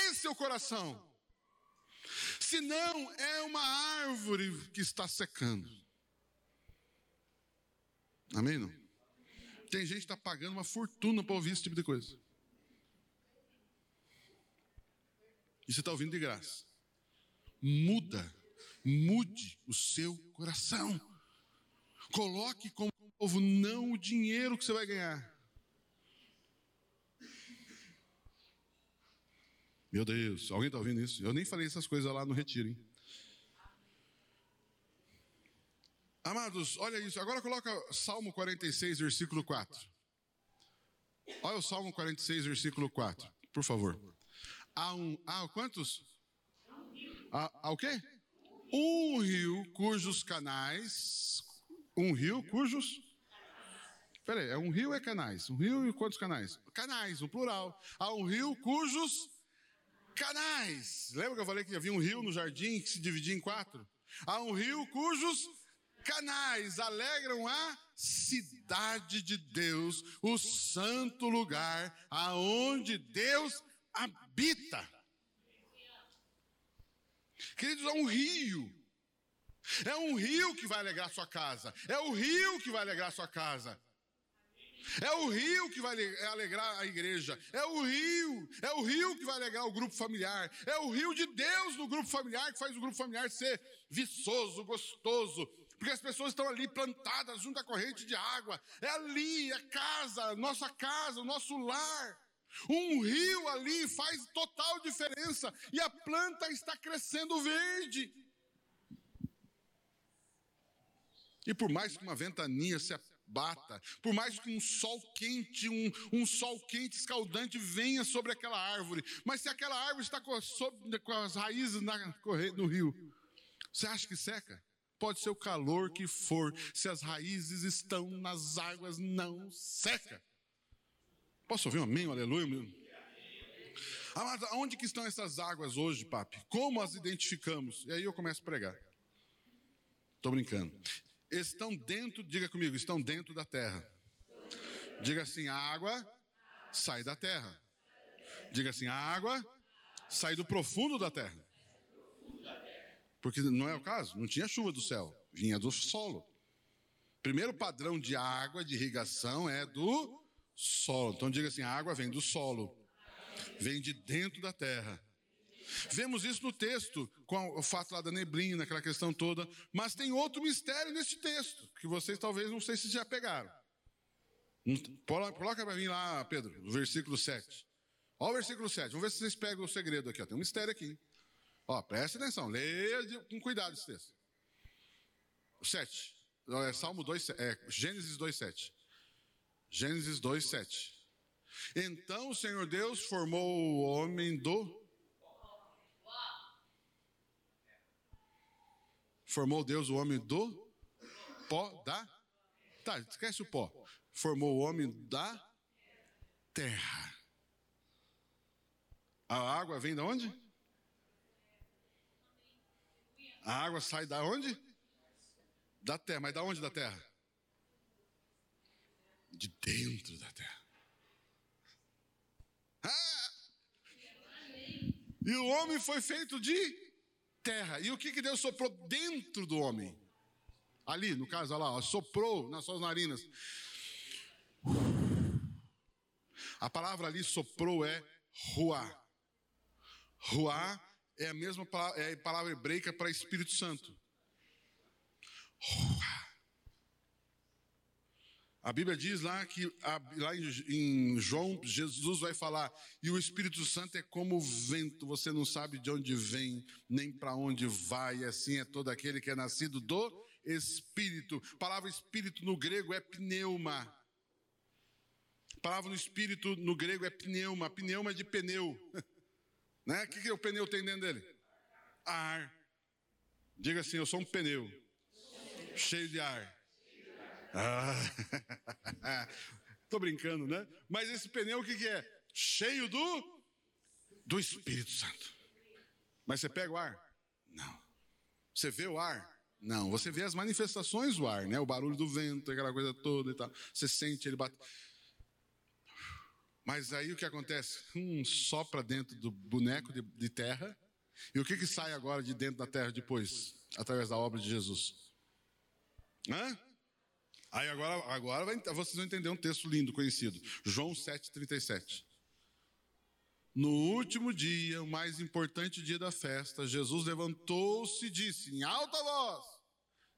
S2: Esse é o coração. Senão, é uma árvore que está secando. Amém? Não? Tem gente que está pagando uma fortuna para ouvir esse tipo de coisa. E você está ouvindo de graça. Muda, mude o seu coração. Coloque como povo não o dinheiro que você vai ganhar. Meu Deus, alguém está ouvindo isso? Eu nem falei essas coisas lá no retiro, hein? Amados, olha isso. Agora coloca Salmo 46, versículo 4. Olha o Salmo 46, versículo 4, por favor. Há um. Há quantos? Há, o quê? Um rio cujos canais. Um rio cujos. Peraí, é um rio é canais? Um rio e quantos canais? Canais, no plural. Há um rio cujos canais. Lembra que eu falei que havia um rio no jardim que se dividia em quatro? Há um rio cujos canais alegram a cidade de Deus, o santo lugar aonde Deus habita. Queridos, é um rio. É um rio que vai alegrar sua casa. É o rio que vai alegrar sua casa. É o rio que vai alegrar a igreja. É o rio. É o rio que vai alegrar o grupo familiar. É o rio de Deus no grupo familiar que faz o grupo familiar ser viçoso, gostoso. Porque as pessoas estão ali plantadas junto à corrente de água. É ali, a casa, nossa casa, o nosso lar. Um rio ali faz total diferença. E a planta está crescendo verde. E por mais que uma ventania se bata, por mais que um sol quente, um, um sol quente escaldante venha sobre aquela árvore, mas se aquela árvore está com, sobre, com as raízes na, no rio, você acha que seca? Pode ser o calor que for, se as raízes estão nas águas, não seca. Posso ouvir um amém, aleluia? Meu? Amado, onde que estão essas águas hoje, papi? Como as identificamos? E aí eu começo a pregar. Estou brincando estão dentro, diga comigo, estão dentro da terra. Diga assim: a água sai da terra. Diga assim: a água sai do profundo da terra. Porque não é o caso, não tinha chuva do céu, vinha do solo. Primeiro padrão de água, de irrigação, é do solo. Então diga assim: a água vem do solo, vem de dentro da terra. Vemos isso no texto, com o fato lá da neblina, aquela questão toda. Mas tem outro mistério nesse texto, que vocês talvez não sei se já pegaram. Coloca para mim lá, Pedro, o versículo 7. Olha o versículo 7. Vamos ver se vocês pegam o segredo aqui. Ó. Tem um mistério aqui. Ó, preste atenção, leia com cuidado esse texto. 7. É Salmo 2, é, Gênesis 2, 7. Gênesis 2, 7. Então o Senhor Deus formou o homem do Formou Deus o homem do pó da. Tá, esquece o pó. Formou o homem da terra. A água vem da onde? A água sai da onde? Da terra. Mas da onde da terra? De dentro da terra. Ah! E o homem foi feito de terra. E o que, que Deus soprou dentro do homem? Ali, no caso, olha lá, ó, soprou nas suas narinas. A palavra ali soprou é ruá. Ruá é a mesma palavra, é a palavra hebraica para Espírito Santo. Ruá. A Bíblia diz lá que lá em João, Jesus vai falar, e o Espírito Santo é como o vento, você não sabe de onde vem, nem para onde vai, assim é todo aquele que é nascido do Espírito. A palavra Espírito no grego é pneuma. A palavra no Espírito no grego é pneuma, pneuma é de pneu. né? O que, que o pneu tem dentro dele? Ar. Diga assim, eu sou um pneu, cheio de ar. Ah, tô brincando, né? Mas esse pneu o que, que é? Cheio do do Espírito Santo. Mas você pega o ar? Não. Você vê o ar? Não. Você vê as manifestações do ar, né? O barulho do vento, aquela coisa toda e tal. Você sente ele bater. Mas aí o que acontece? Um sopra dentro do boneco de, de terra. E o que, que sai agora de dentro da terra depois? Através da obra de Jesus? Hã? Aí agora, agora vai, vocês vão entender um texto lindo, conhecido. João 7,37. No último dia, o mais importante dia da festa, Jesus levantou-se e disse em alta voz: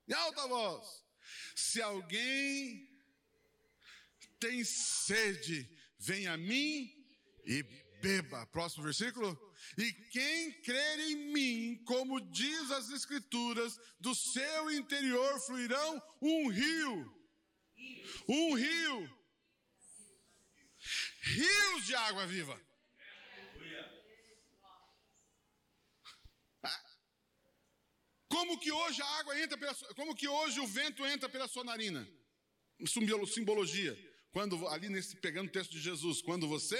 S2: em alta voz, se alguém tem sede, venha a mim e beba. Próximo versículo. E quem crer em mim, como diz as Escrituras, do seu interior fluirão um rio. Um rio. Rios de água viva. Como que hoje a água entra pela, como que hoje o vento entra pela sua narina? Simbologia. Quando ali nesse pegando o texto de Jesus, quando você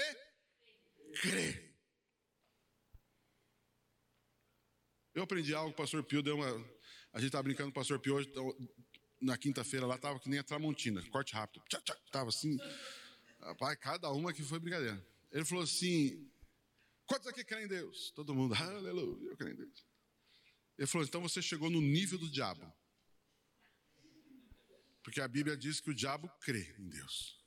S2: crê. Eu aprendi algo, o pastor Pio deu uma. A gente estava brincando com o pastor Pio hoje, então, na quinta-feira lá, estava que nem a Tramontina, corte rápido. Estava assim. Rapaz, cada uma que foi brincadeira. Ele falou assim: quantos aqui creem em Deus? Todo mundo, aleluia, eu creio em Deus. Ele falou: então você chegou no nível do diabo. Porque a Bíblia diz que o diabo crê em Deus.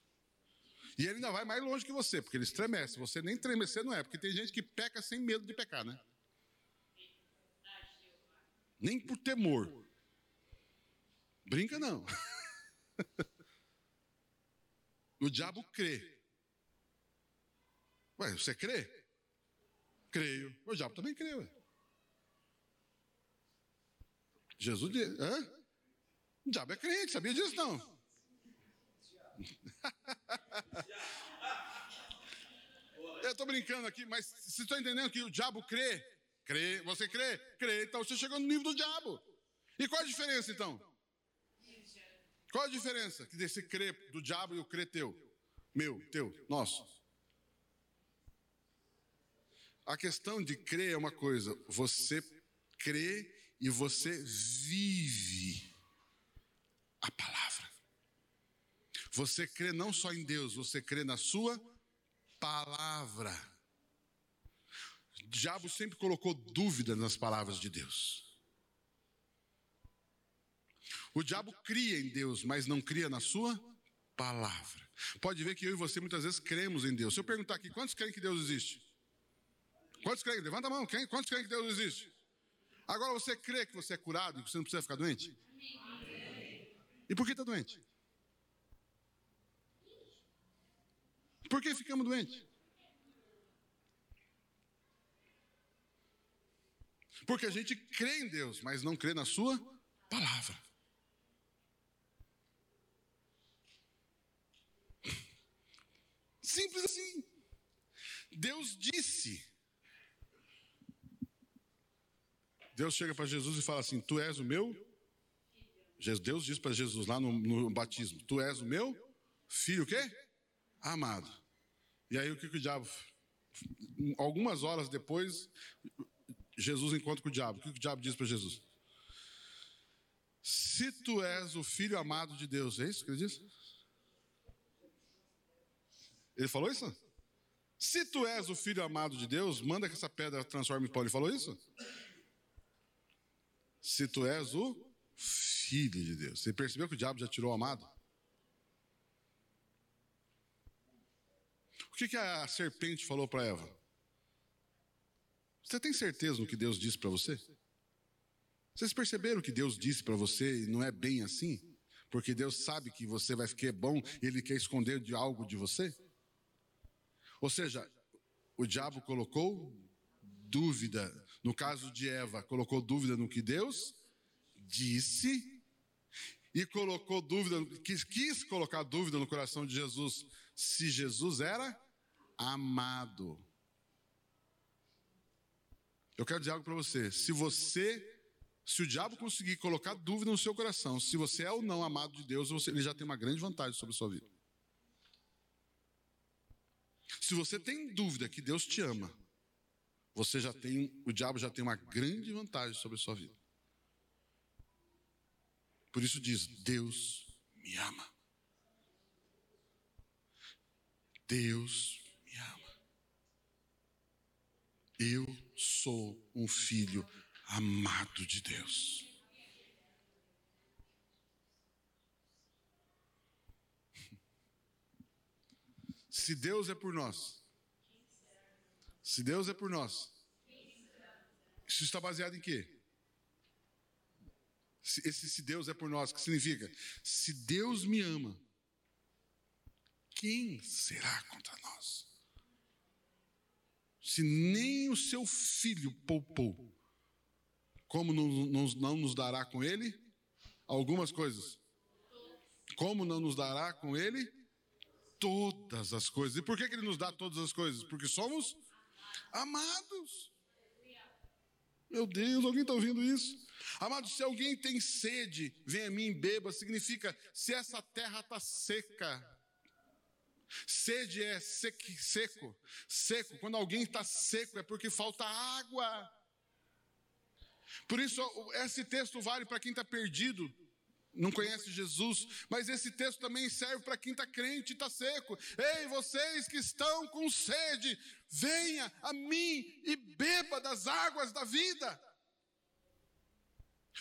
S2: E ele ainda vai mais longe que você, porque ele estremece. Você nem estremecer não é, porque tem gente que peca sem medo de pecar, né? Nem por temor. Brinca não. o diabo crê. Ué, você crê? Creio. O diabo também crê, ué. Jesus diz, hã? O diabo é crente, sabia disso não? Eu estou brincando aqui, mas você está entendendo que o diabo crê? Crê, você crê? Crê, então você chegou no nível do diabo. E qual a diferença então? Qual a diferença desse crê do diabo e o crê teu? Meu, teu, nosso. A questão de crer é uma coisa, você crê e você vive a palavra. Você crê não só em Deus, você crê na sua palavra. O diabo sempre colocou dúvida nas palavras de Deus. O diabo cria em Deus, mas não cria na sua palavra. Pode ver que eu e você muitas vezes cremos em Deus. Se eu perguntar aqui, quantos creem que Deus existe? Quantos creem? Levanta a mão. Quem? Quantos creem que Deus existe? Agora você crê que você é curado e que você não precisa ficar doente? E por que está doente? Por que ficamos doentes? Porque a gente crê em Deus, mas não crê na Sua palavra. Simples assim. Deus disse. Deus chega para Jesus e fala assim: Tu és o meu. Deus diz para Jesus lá no, no, batismo: Tu és o meu filho, o quê? Amado. E aí o que, que o diabo. Algumas horas depois, Jesus encontra com o diabo. O que, que o diabo diz para Jesus? Se tu és o filho amado de Deus, é isso que ele diz? Ele falou isso? Se tu és o filho amado de Deus, manda que essa pedra transforme em pão. Ele falou isso? se tu és o filho de Deus. Você percebeu que o diabo já tirou o amado? O que, que a serpente falou para Eva? Você tem certeza no que Deus disse para você? Vocês perceberam que Deus disse para você e não é bem assim? Porque Deus sabe que você vai ficar bom e Ele quer esconder de algo de você? Ou seja, o diabo colocou dúvida, no caso de Eva, colocou dúvida no que Deus disse e colocou dúvida, quis, quis colocar dúvida no coração de Jesus se Jesus era amado. Eu quero dizer algo para você. Se você, se o diabo conseguir colocar dúvida no seu coração, se você é ou não amado de Deus, você, ele já tem uma grande vantagem sobre a sua vida. Se você tem dúvida que Deus te ama, você já tem, o diabo já tem uma grande vantagem sobre a sua vida. Por isso diz: Deus me ama. Deus me ama. Eu sou um filho amado de Deus. Se Deus é por nós, se Deus é por nós, isso está baseado em quê? Esse se Deus é por nós, que significa? Se Deus me ama, quem será contra nós? se nem o seu filho poupou, como não, nos dará com ele algumas coisas? Como não nos dará com ele todas as coisas? E por que, que ele nos dá todas as coisas? Porque somos amados. Meu Deus, alguém está ouvindo isso? Amado, se alguém tem sede, vem a mim beba, significa se essa terra está seca. Sede é seco, seco. Quando alguém está seco é porque falta água. Por isso, esse texto vale para quem está perdido, não conhece Jesus, mas esse texto também serve para quem está crente e está seco. Ei, vocês que estão com sede, venha a mim e beba das águas da vida.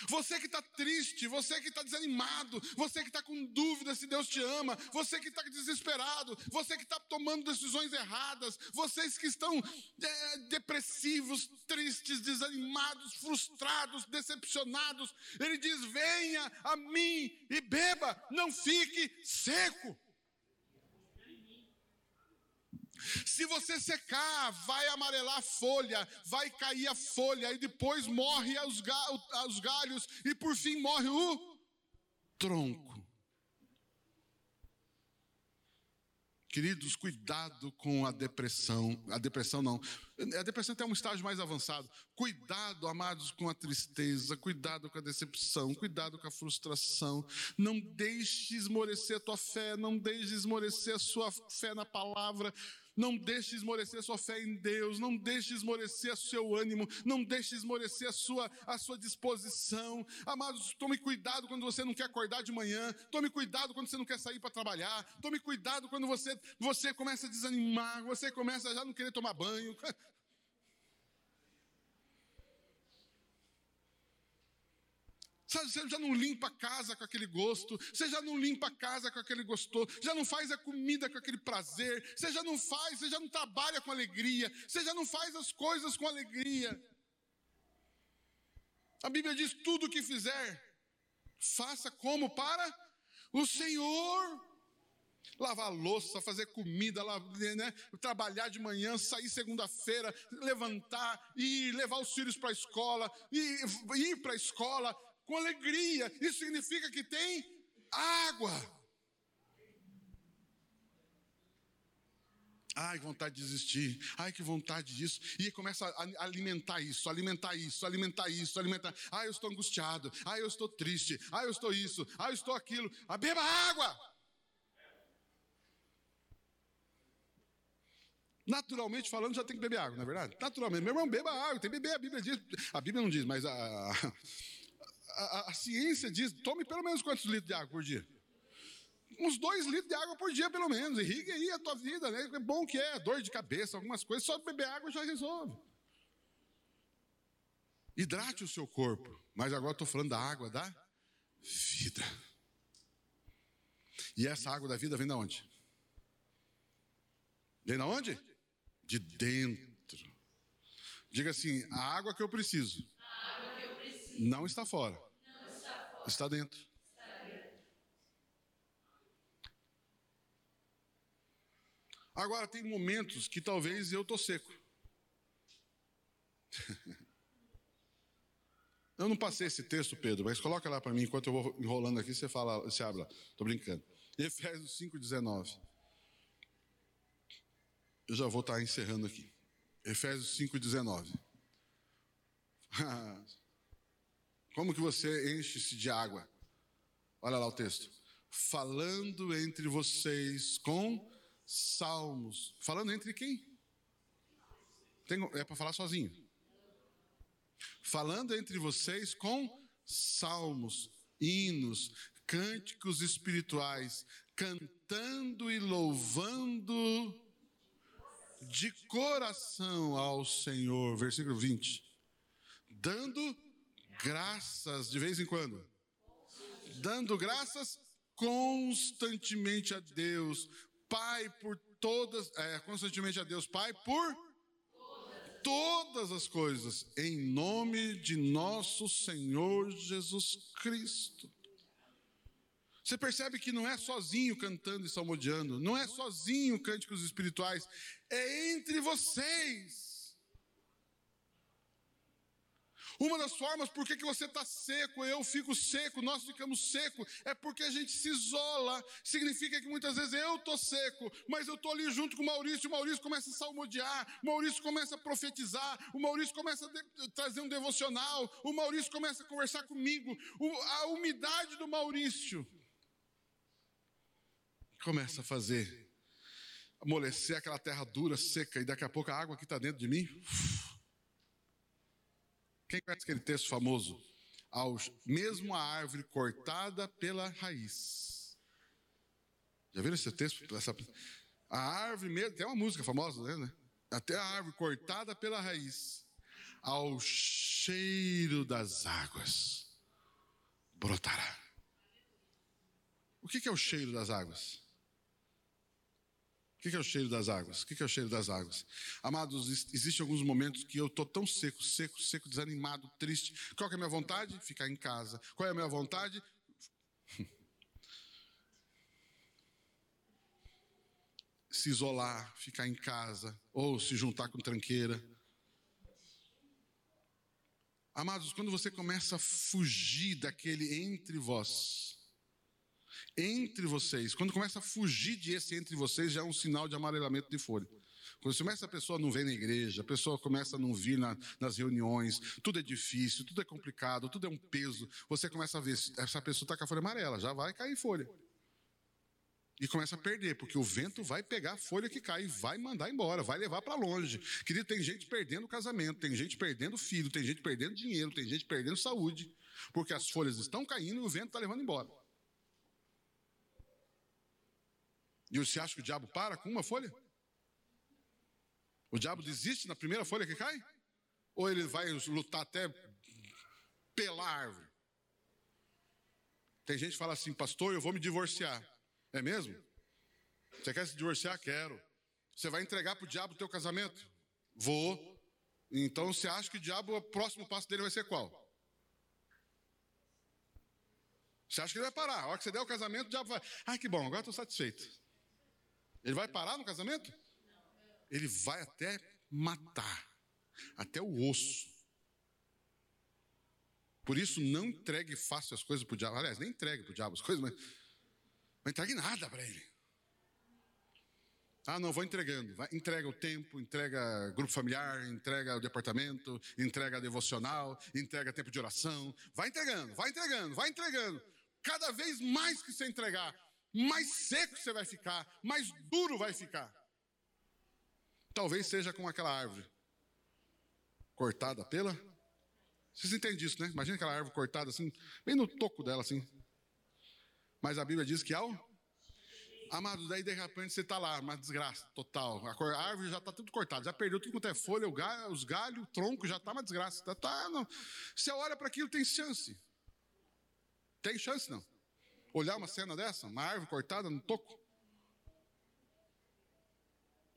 S2: Você que está triste, você que está desanimado, você que está com dúvida se Deus te ama, você que está desesperado, você que está tomando decisões erradas, vocês que estão é, depressivos, tristes, desanimados, frustrados, decepcionados, Ele diz: venha a mim e beba, não fique seco. Se você secar, vai amarelar a folha, vai cair a folha, e depois morre os, os galhos, e por fim morre o tronco. Queridos, cuidado com a depressão. A depressão não. A depressão tem um estágio mais avançado. Cuidado, amados, com a tristeza. Cuidado com a decepção. Cuidado com a frustração. Não deixe esmorecer a tua fé. Não deixe esmorecer a sua fé na palavra. Não deixe esmorecer a sua fé em Deus, não deixe esmorecer o seu ânimo, não deixe esmorecer a sua, a sua disposição. Amados, tome cuidado quando você não quer acordar de manhã, tome cuidado quando você não quer sair para trabalhar, tome cuidado quando você, você começa a desanimar, você começa a já não querer tomar banho. Você já não limpa a casa com aquele gosto, você já não limpa a casa com aquele gostoso, já não faz a comida com aquele prazer, você já não faz, você já não trabalha com alegria, você já não faz as coisas com alegria. A Bíblia diz: tudo o que fizer, faça como para o Senhor. Lavar louça, fazer comida, né? trabalhar de manhã, sair segunda-feira, levantar, ir, levar os filhos para a escola, ir, ir para a escola, com alegria. Isso significa que tem água. Ai, vontade de desistir. Ai, que vontade disso. E começa a alimentar isso, alimentar isso, alimentar isso, alimentar. Ai, eu estou angustiado. Ai, eu estou triste. Ai, eu estou isso. Ai, eu estou aquilo. Ah, beba água. Naturalmente falando, já tem que beber água, não é verdade? Naturalmente. Meu irmão, beba água. Tem que beber. A Bíblia diz. A Bíblia não diz, mas a, a, a, ciência diz: tome pelo menos quantos litros de água por dia? Uns dois litros de água por dia, pelo menos. Irrigue aí a tua vida, né? É bom que é, dor de cabeça, algumas coisas, só beber água já resolve. Hidrate o seu corpo. Mas agora estou falando da água da vida. E essa água da vida vem da onde? Vem da onde? De dentro. Diga assim: a água que eu preciso, que eu preciso. não está fora. Está dentro. Agora, tem momentos que talvez eu estou seco. Eu não passei esse texto, Pedro, mas coloca lá para mim, enquanto eu vou enrolando aqui, você fala, você abre lá. Estou brincando. Efésios 5,19. Eu já vou estar tá encerrando aqui. Efésios 5,19. Como que você enche-se de água? Olha lá o texto. Falando entre vocês com salmos. Falando entre quem? Tem, é para falar sozinho. Falando entre vocês com salmos, hinos, cânticos espirituais, cantando e louvando de coração ao Senhor. Versículo 20. Dando graças de vez em quando. Dando graças constantemente a Deus, Pai, por todas, é, constantemente a Deus, Pai, por todas as coisas, em nome de nosso Senhor Jesus Cristo. Você percebe que não é sozinho cantando e salmodiando, não é sozinho cânticos espirituais, é entre vocês. Uma das formas por que você está seco, eu fico seco, nós ficamos seco, é porque a gente se isola. Significa que muitas vezes eu estou seco, mas eu estou ali junto com o Maurício, o Maurício começa a salmodiar, o Maurício começa a profetizar, o Maurício começa a trazer um devocional, o Maurício começa a conversar comigo. a umidade do Maurício começa a fazer amolecer aquela terra dura, seca, e daqui a pouco a água que está dentro de mim. Quem conhece aquele texto famoso? Aos, mesmo a árvore cortada pela raiz. Já viram esse texto? Essa, a árvore mesmo, tem uma música famosa, né? Até a árvore cortada pela raiz, ao cheiro das águas, brotará. O que é o cheiro das águas? Que é o cheiro das águas? O que é o cheiro das águas? Amados, existem alguns momentos que eu estou tão seco, seco, seco, desanimado, triste. Qual é a minha vontade? Ficar em casa. Qual é a minha vontade? se isolar, ficar em casa, ou se juntar com tranqueira. Amados, quando você começa a fugir daquele entre vós, entre vocês. Quando começa a fugir de esse entre vocês, já é um sinal de amarelamento de folha. Quando começa a pessoa não vem na igreja, a pessoa começa a não vir na, nas reuniões, tudo é difícil, tudo é complicado, tudo é um peso. Você começa a ver, essa pessoa está com a folha amarela, já vai cair folha. E começa a perder, porque o vento vai pegar a folha que cai vai mandar embora, vai levar para longe. Querido, tem gente perdendo casamento, tem gente perdendo filho, tem gente perdendo dinheiro, tem gente perdendo saúde, porque as folhas estão caindo e o vento está levando embora. E você acha que o diabo para com uma folha? O diabo desiste na primeira folha que cai? Ou ele vai lutar até pelar a árvore? Tem gente que fala assim, pastor, eu vou me divorciar. É mesmo? Você quer se divorciar? Quero. Você vai entregar para o diabo o teu casamento? Vou. Então você acha que o diabo, o próximo passo dele vai ser qual? Você acha que ele vai parar? A hora que você der o casamento, o diabo vai. Ai, que bom, agora estou satisfeito. Ele vai parar no casamento? Ele vai até matar, até o osso. Por isso, não entregue fácil as coisas para o diabo. Aliás, nem entregue para o diabo as coisas, mas não entregue nada para ele. Ah, não, vou entregando. Vai, entrega o tempo, entrega grupo familiar, entrega o departamento, entrega devocional, entrega tempo de oração. Vai entregando, vai entregando, vai entregando. Cada vez mais que você entregar, mais seco você vai ficar, mais duro vai ficar. Talvez seja com aquela árvore cortada pela. Vocês entendem isso, né? Imagina aquela árvore cortada assim, bem no toco dela assim. Mas a Bíblia diz que ao Amado, daí de repente você está lá, uma desgraça total. A árvore já está tudo cortada, já perdeu tudo quanto é folha, galho, os galhos, o tronco já está uma desgraça. Tá, tá, não. Você olha para aquilo, tem chance. Tem chance não? Olhar uma cena dessa, uma árvore cortada no toco.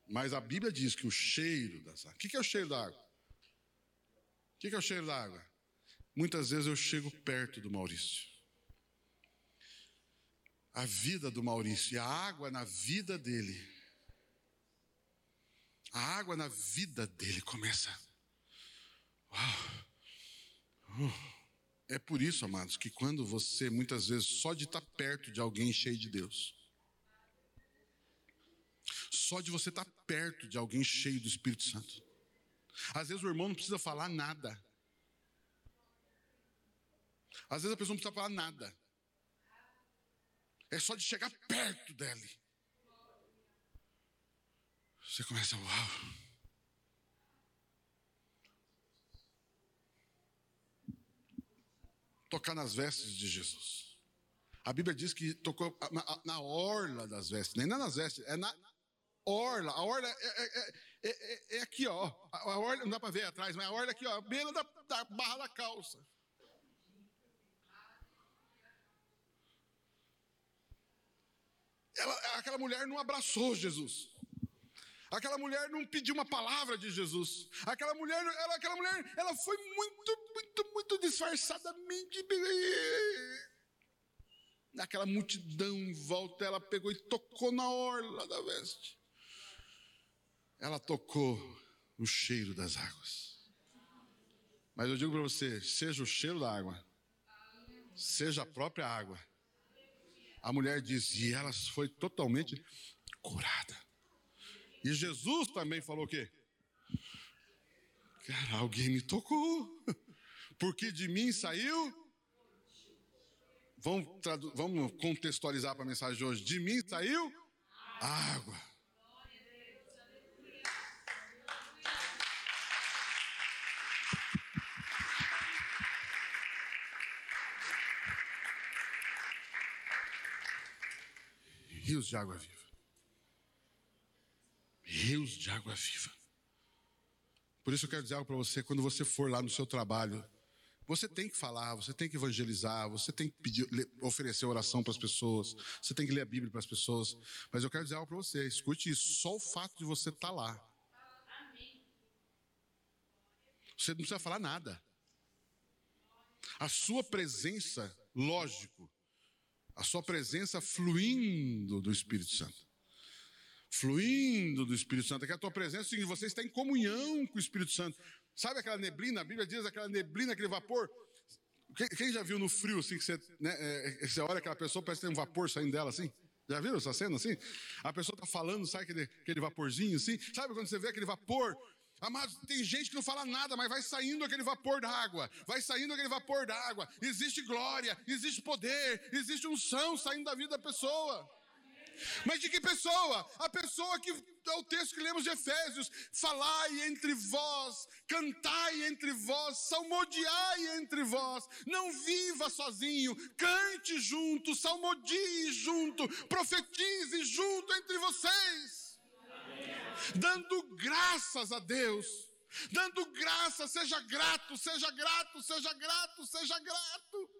S2: Mas a Bíblia diz que o cheiro das águas. O que é o cheiro da água? O que é o cheiro da água? Muitas vezes eu chego perto do Maurício. A vida do Maurício e a água na vida dele. A água na vida dele começa. Uau. Uh. É por isso, amados, que quando você, muitas vezes, só de estar perto de alguém cheio de Deus, só de você estar perto de alguém cheio do Espírito Santo, às vezes o irmão não precisa falar nada. Às vezes a pessoa não precisa falar nada. É só de chegar perto dele. Você começa, uau. Tocar nas vestes de Jesus. A Bíblia diz que tocou na, na orla das vestes, nem nas vestes, é na orla. A orla é, é, é, é aqui, ó. A orla, não dá para ver atrás, mas a orla aqui, ó, beira da, da barra da calça. Ela, aquela mulher não abraçou Jesus. Aquela mulher não pediu uma palavra de Jesus. Aquela mulher, ela, aquela mulher, ela foi muito, muito, muito disfarçadamente. Naquela multidão em volta, ela pegou e tocou na orla da veste. Ela tocou o cheiro das águas. Mas eu digo para você: seja o cheiro da água, seja a própria água. A mulher diz, e ela foi totalmente curada. E Jesus também falou o quê? Cara, alguém me tocou, porque de mim saiu. Vamos, vamos contextualizar para a mensagem de hoje. De mim saiu água. rios de água viva. Rios de água viva. Por isso eu quero dizer algo para você: quando você for lá no seu trabalho, você tem que falar, você tem que evangelizar, você tem que pedir, oferecer oração para as pessoas, você tem que ler a Bíblia para as pessoas. Mas eu quero dizer algo para você: escute isso, só o fato de você estar tá lá. Você não precisa falar nada. A sua presença, lógico, a sua presença fluindo do Espírito Santo. Fluindo do Espírito Santo. É que a tua presença é seguinte, você está em comunhão com o Espírito Santo. Sabe aquela neblina? A Bíblia diz aquela neblina, aquele vapor. Quem já viu no frio, assim, que você, né, é, você olha aquela pessoa, parece que tem um vapor saindo dela, assim? Já viram essa cena, assim? A pessoa está falando, sai aquele, aquele vaporzinho, assim? Sabe quando você vê aquele vapor Amados, tem gente que não fala nada, mas vai saindo aquele vapor d'água, vai saindo aquele vapor d'água. Existe glória, existe poder, existe unção saindo da vida da pessoa. Mas de que pessoa? A pessoa que é o texto que lemos de Efésios: falai entre vós, cantai entre vós, salmodiai entre vós, não viva sozinho, cante junto, salmodie junto, profetize junto entre vocês dando graças a Deus, dando graças, seja grato, seja grato, seja grato, seja grato.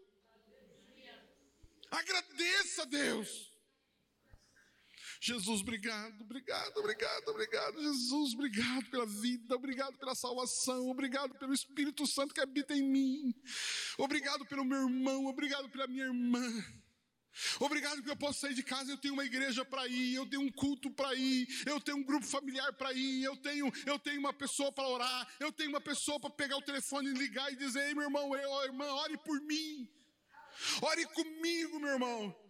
S2: Agradeça a Deus. Jesus, obrigado, obrigado, obrigado, obrigado. Jesus, obrigado pela vida, obrigado pela salvação, obrigado pelo Espírito Santo que habita em mim. Obrigado pelo meu irmão, obrigado pela minha irmã. Obrigado que eu posso sair de casa, eu tenho uma igreja para ir, eu tenho um culto para ir, eu tenho um grupo familiar para ir, eu tenho, eu tenho uma pessoa para orar, eu tenho uma pessoa para pegar o telefone e ligar e dizer: "Ei, meu irmão, eu, irmã, ore por mim. Ore comigo, meu irmão.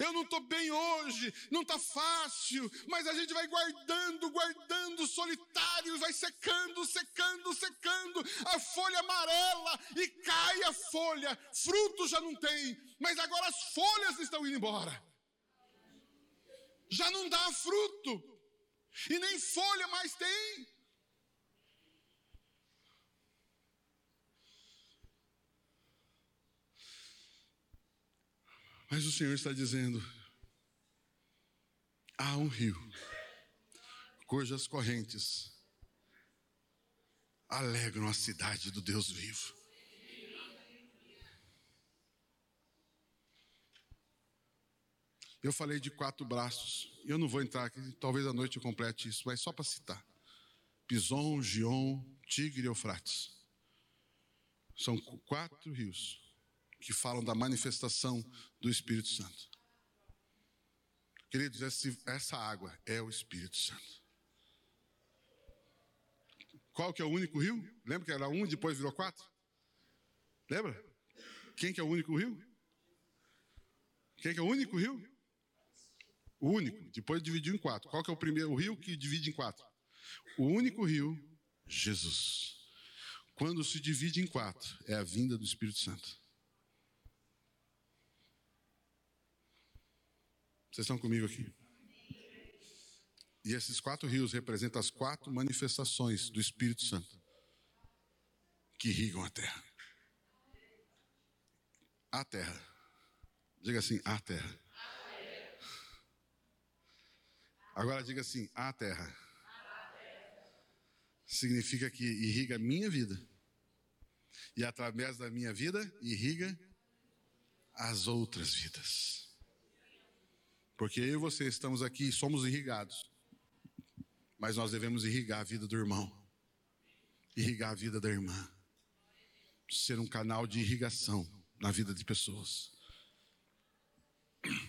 S2: Eu não estou bem hoje, não está fácil, mas a gente vai guardando, guardando, solitário, vai secando, secando, secando, a folha amarela e cai a folha, fruto já não tem, mas agora as folhas estão indo embora. Já não dá fruto, e nem folha mais tem. Mas o Senhor está dizendo: há um rio cujas correntes alegram a cidade do Deus vivo. Eu falei de quatro braços. Eu não vou entrar aqui, talvez à noite eu complete isso, mas só para citar: Pison, Gion, Tigre e Eufrates. São quatro rios que falam da manifestação do Espírito Santo. Queridos, essa água é o Espírito Santo. Qual que é o único rio? Lembra que era um, depois virou quatro? Lembra? Quem que é o único rio? Quem que é o único rio? O único. Depois dividiu em quatro. Qual que é o primeiro rio que divide em quatro? O único rio, Jesus. Quando se divide em quatro, é a vinda do Espírito Santo. Vocês estão comigo aqui? E esses quatro rios representam as quatro manifestações do Espírito Santo que irrigam a terra. A terra. Diga assim, a terra. Agora diga assim, a terra. Significa que irriga a minha vida. E através da minha vida, irriga as outras vidas. Porque eu e você estamos aqui, somos irrigados. Mas nós devemos irrigar a vida do irmão, irrigar a vida da irmã, ser um canal de irrigação na vida de pessoas.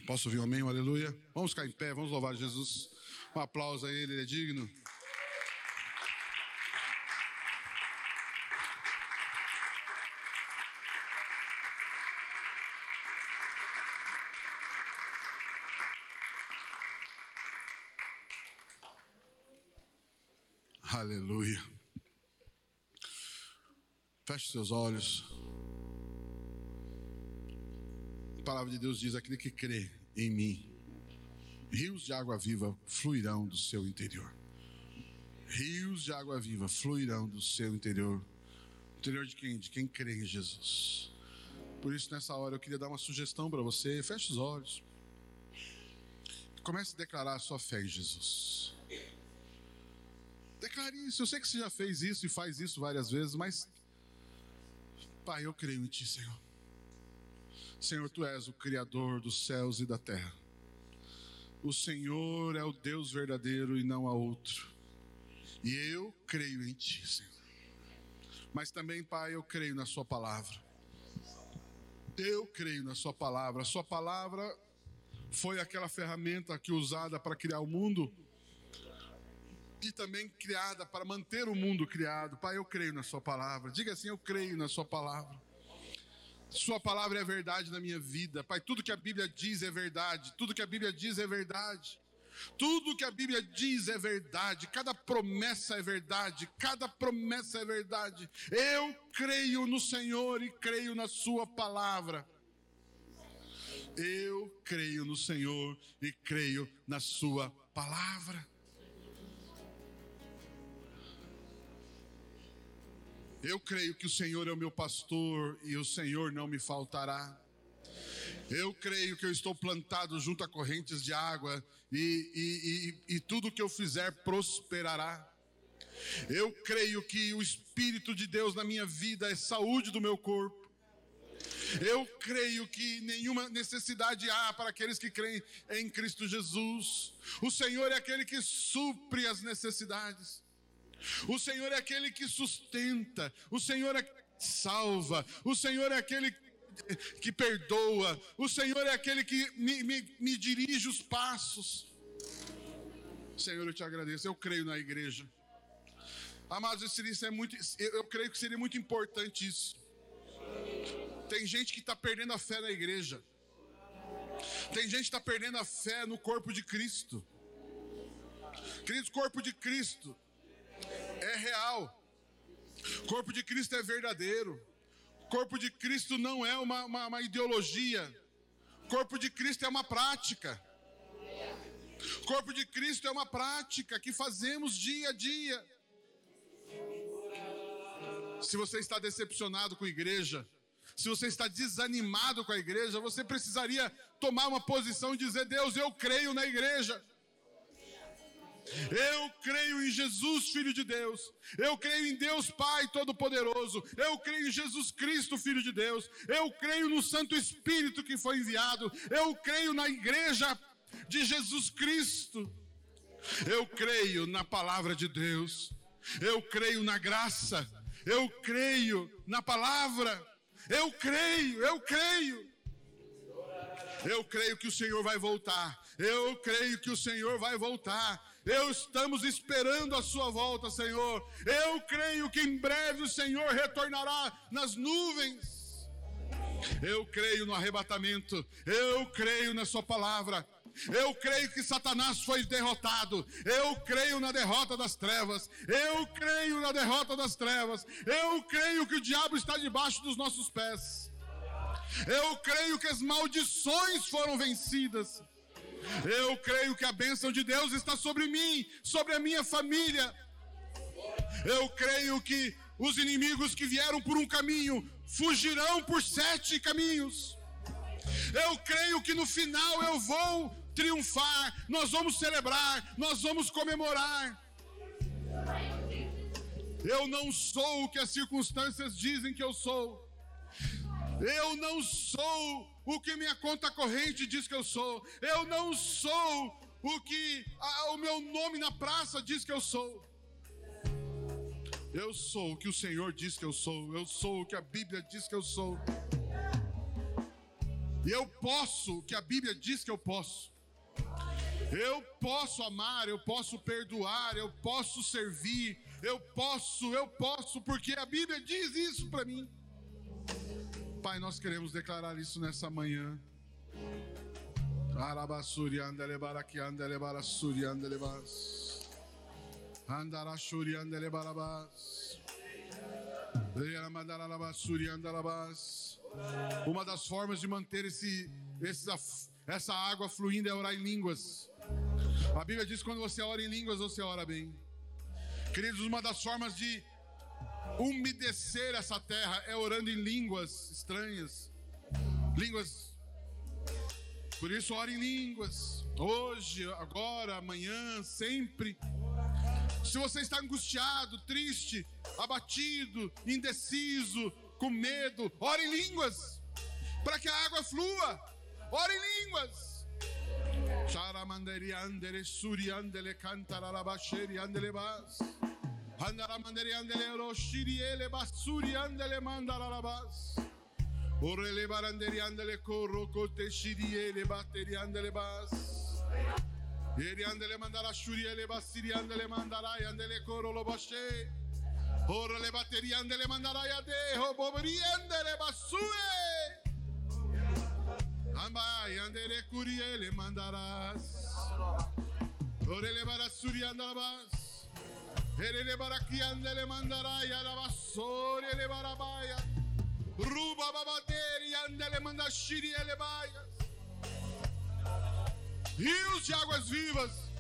S2: Posso ouvir um amém, um aleluia? Vamos ficar em pé, vamos louvar Jesus. Um aplauso a Ele, Ele é digno. Aleluia. Feche seus olhos. A palavra de Deus diz: aquele que crê em mim, rios de água viva fluirão do seu interior. Rios de água viva fluirão do seu interior. Interior de quem? De quem crê em Jesus. Por isso, nessa hora, eu queria dar uma sugestão para você. Feche os olhos. Comece a declarar a sua fé em Jesus. Declare isso. Eu sei que você já fez isso e faz isso várias vezes, mas. Pai, eu creio em Ti, Senhor. Senhor, Tu és o Criador dos céus e da terra. O Senhor é o Deus verdadeiro e não há outro. E eu creio em Ti, Senhor. Mas também, Pai, eu creio na Sua palavra. Eu creio na Sua palavra. A Sua palavra foi aquela ferramenta que usada para criar o mundo e também criada para manter o mundo criado. Pai, eu creio na Sua palavra. Diga assim: Eu creio na Sua palavra. Sua palavra é verdade na minha vida. Pai, tudo que a Bíblia diz é verdade. Tudo que a Bíblia diz é verdade. Tudo que a Bíblia diz é verdade. Cada promessa é verdade. Cada promessa é verdade. Eu creio no Senhor e creio na Sua palavra. Eu creio no Senhor e creio na Sua palavra. Eu creio que o Senhor é o meu pastor e o Senhor não me faltará. Eu creio que eu estou plantado junto a correntes de água e, e, e, e tudo que eu fizer prosperará. Eu creio que o Espírito de Deus na minha vida é saúde do meu corpo. Eu creio que nenhuma necessidade há para aqueles que creem em Cristo Jesus. O Senhor é aquele que supre as necessidades. O Senhor é aquele que sustenta, o Senhor é que salva, o Senhor é aquele que perdoa, o Senhor é aquele que me, me, me dirige os passos. Senhor, eu te agradeço, eu creio na igreja. Amados, isso é muito, eu creio que seria muito importante isso. Tem gente que está perdendo a fé na igreja. Tem gente que está perdendo a fé no corpo de Cristo. Queridos, corpo de Cristo é real. Corpo de Cristo é verdadeiro. Corpo de Cristo não é uma, uma, uma ideologia. Corpo de Cristo é uma prática. Corpo de Cristo é uma prática que fazemos dia a dia. Se você está decepcionado com a igreja, se você está desanimado com a igreja, você precisaria tomar uma posição e dizer: Deus, eu creio na igreja. Eu creio em Jesus, Filho de Deus. Eu creio em Deus Pai Todo-Poderoso. Eu creio em Jesus Cristo, Filho de Deus. Eu creio no Santo Espírito que foi enviado. Eu creio na Igreja de Jesus Cristo. Eu creio na palavra de Deus. Eu creio na graça. Eu creio na palavra. Eu creio, eu creio. Eu creio que o Senhor vai voltar. Eu creio que o Senhor vai voltar. Eu estamos esperando a sua volta, Senhor. Eu creio que em breve o Senhor retornará nas nuvens. Eu creio no arrebatamento. Eu creio na sua palavra. Eu creio que Satanás foi derrotado. Eu creio na derrota das trevas. Eu creio na derrota das trevas. Eu creio que o diabo está debaixo dos nossos pés. Eu creio que as maldições foram vencidas. Eu creio que a bênção de Deus está sobre mim, sobre a minha família. Eu creio que os inimigos que vieram por um caminho fugirão por sete caminhos. Eu creio que no final eu vou triunfar, nós vamos celebrar, nós vamos comemorar. Eu não sou o que as circunstâncias dizem que eu sou. Eu não sou o que minha conta corrente diz que eu sou. Eu não sou o que a, o meu nome na praça diz que eu sou. Eu sou o que o Senhor diz que eu sou. Eu sou o que a Bíblia diz que eu sou. Eu posso o que a Bíblia diz que eu posso. Eu posso amar, eu posso perdoar, eu posso servir, eu posso, eu posso, porque a Bíblia diz isso para mim. Pai, nós queremos declarar isso nessa manhã. Andarashuri andele barabas. Uma das formas de manter esse, esse, essa água fluindo é orar em línguas. A Bíblia diz que quando você ora em línguas, você ora bem. Queridos, uma das formas de umedecer essa terra é orando em línguas estranhas. Línguas. Por isso, ore em línguas. Hoje, agora, amanhã, sempre. Se você está angustiado, triste, abatido, indeciso, com medo, ore em línguas, para que a água flua. Ore em línguas. Charamandere andere suri andele cantaralabasheri andele bas. Andaramandere andele roshiri ele basuri andele mandaralabas. Orele baranderi andele corro cote shiri ele batteri andele bas. Eri andele mandara shuri ele basiri andele mandarai andele corro lo bashe. Ora le batterie andele mandarai a deho bobri andele basue. Ambai andere curie le mandarás. Ore le barasuri andalabas. Ere le baraki andele mandarai alabasori le barabaya. Ruba babateri andele mandashiri ele baias. Rios de águas vivas.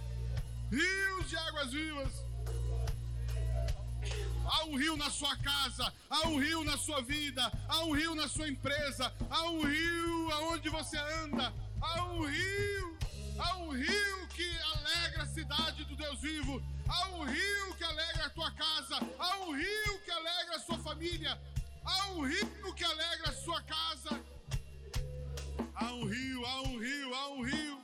S2: Rios de águas vivas. Há um rio na sua casa, há um rio na sua vida, há um rio na sua empresa, há um rio aonde você anda, há um rio, há um rio que alegra a cidade do Deus vivo, há um rio que alegra a tua casa, há um rio que alegra a sua família, há um rio que alegra a sua casa. Há um rio, há um rio, há um rio.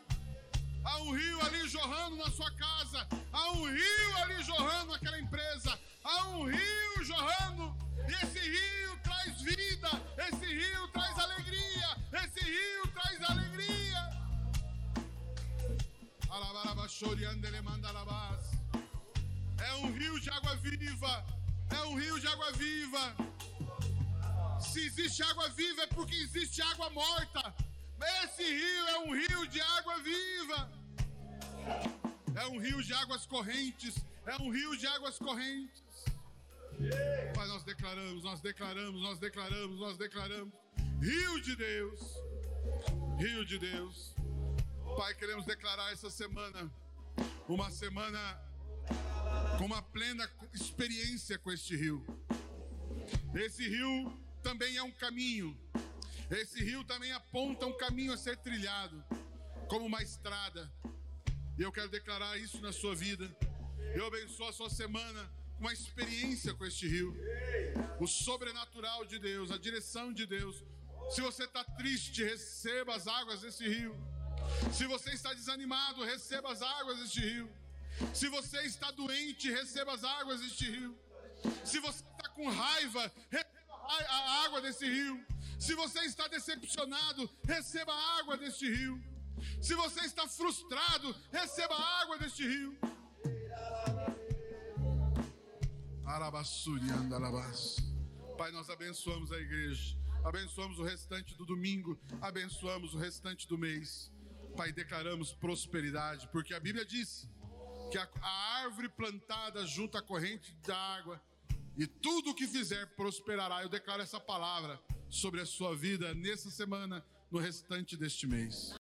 S2: Há um rio ali jorrando na sua casa. Há um rio ali jorrando naquela empresa. Há um rio jorrando. E esse rio traz vida. Esse rio traz alegria. Esse rio traz alegria. É um rio de água viva. É um rio de água viva. Se existe água viva é porque existe água morta. Esse rio é um rio de água viva. É um rio de águas correntes. É um rio de águas correntes. Pai, nós declaramos, nós declaramos, nós declaramos, nós declaramos. Rio de Deus. Rio de Deus. Pai, queremos declarar essa semana uma semana com uma plena experiência com este rio. Esse rio também é um caminho. Esse rio também aponta um caminho a ser trilhado, como uma estrada. E eu quero declarar isso na sua vida. Eu abençoo a sua semana com uma experiência com este rio. O sobrenatural de Deus, a direção de Deus. Se você está triste, receba as águas desse rio. Se você está desanimado, receba as águas deste rio. Se você está doente, receba as águas deste rio. Se você está com raiva, receba a água desse rio. Se você está decepcionado, receba a água deste rio. Se você está frustrado, receba a água deste rio. Pai, nós abençoamos a igreja, abençoamos o restante do domingo, abençoamos o restante do mês. Pai, declaramos prosperidade, porque a Bíblia diz que a, a árvore plantada junto à corrente da água e tudo o que fizer prosperará. Eu declaro essa palavra sobre a sua vida nessa semana, no restante deste mês.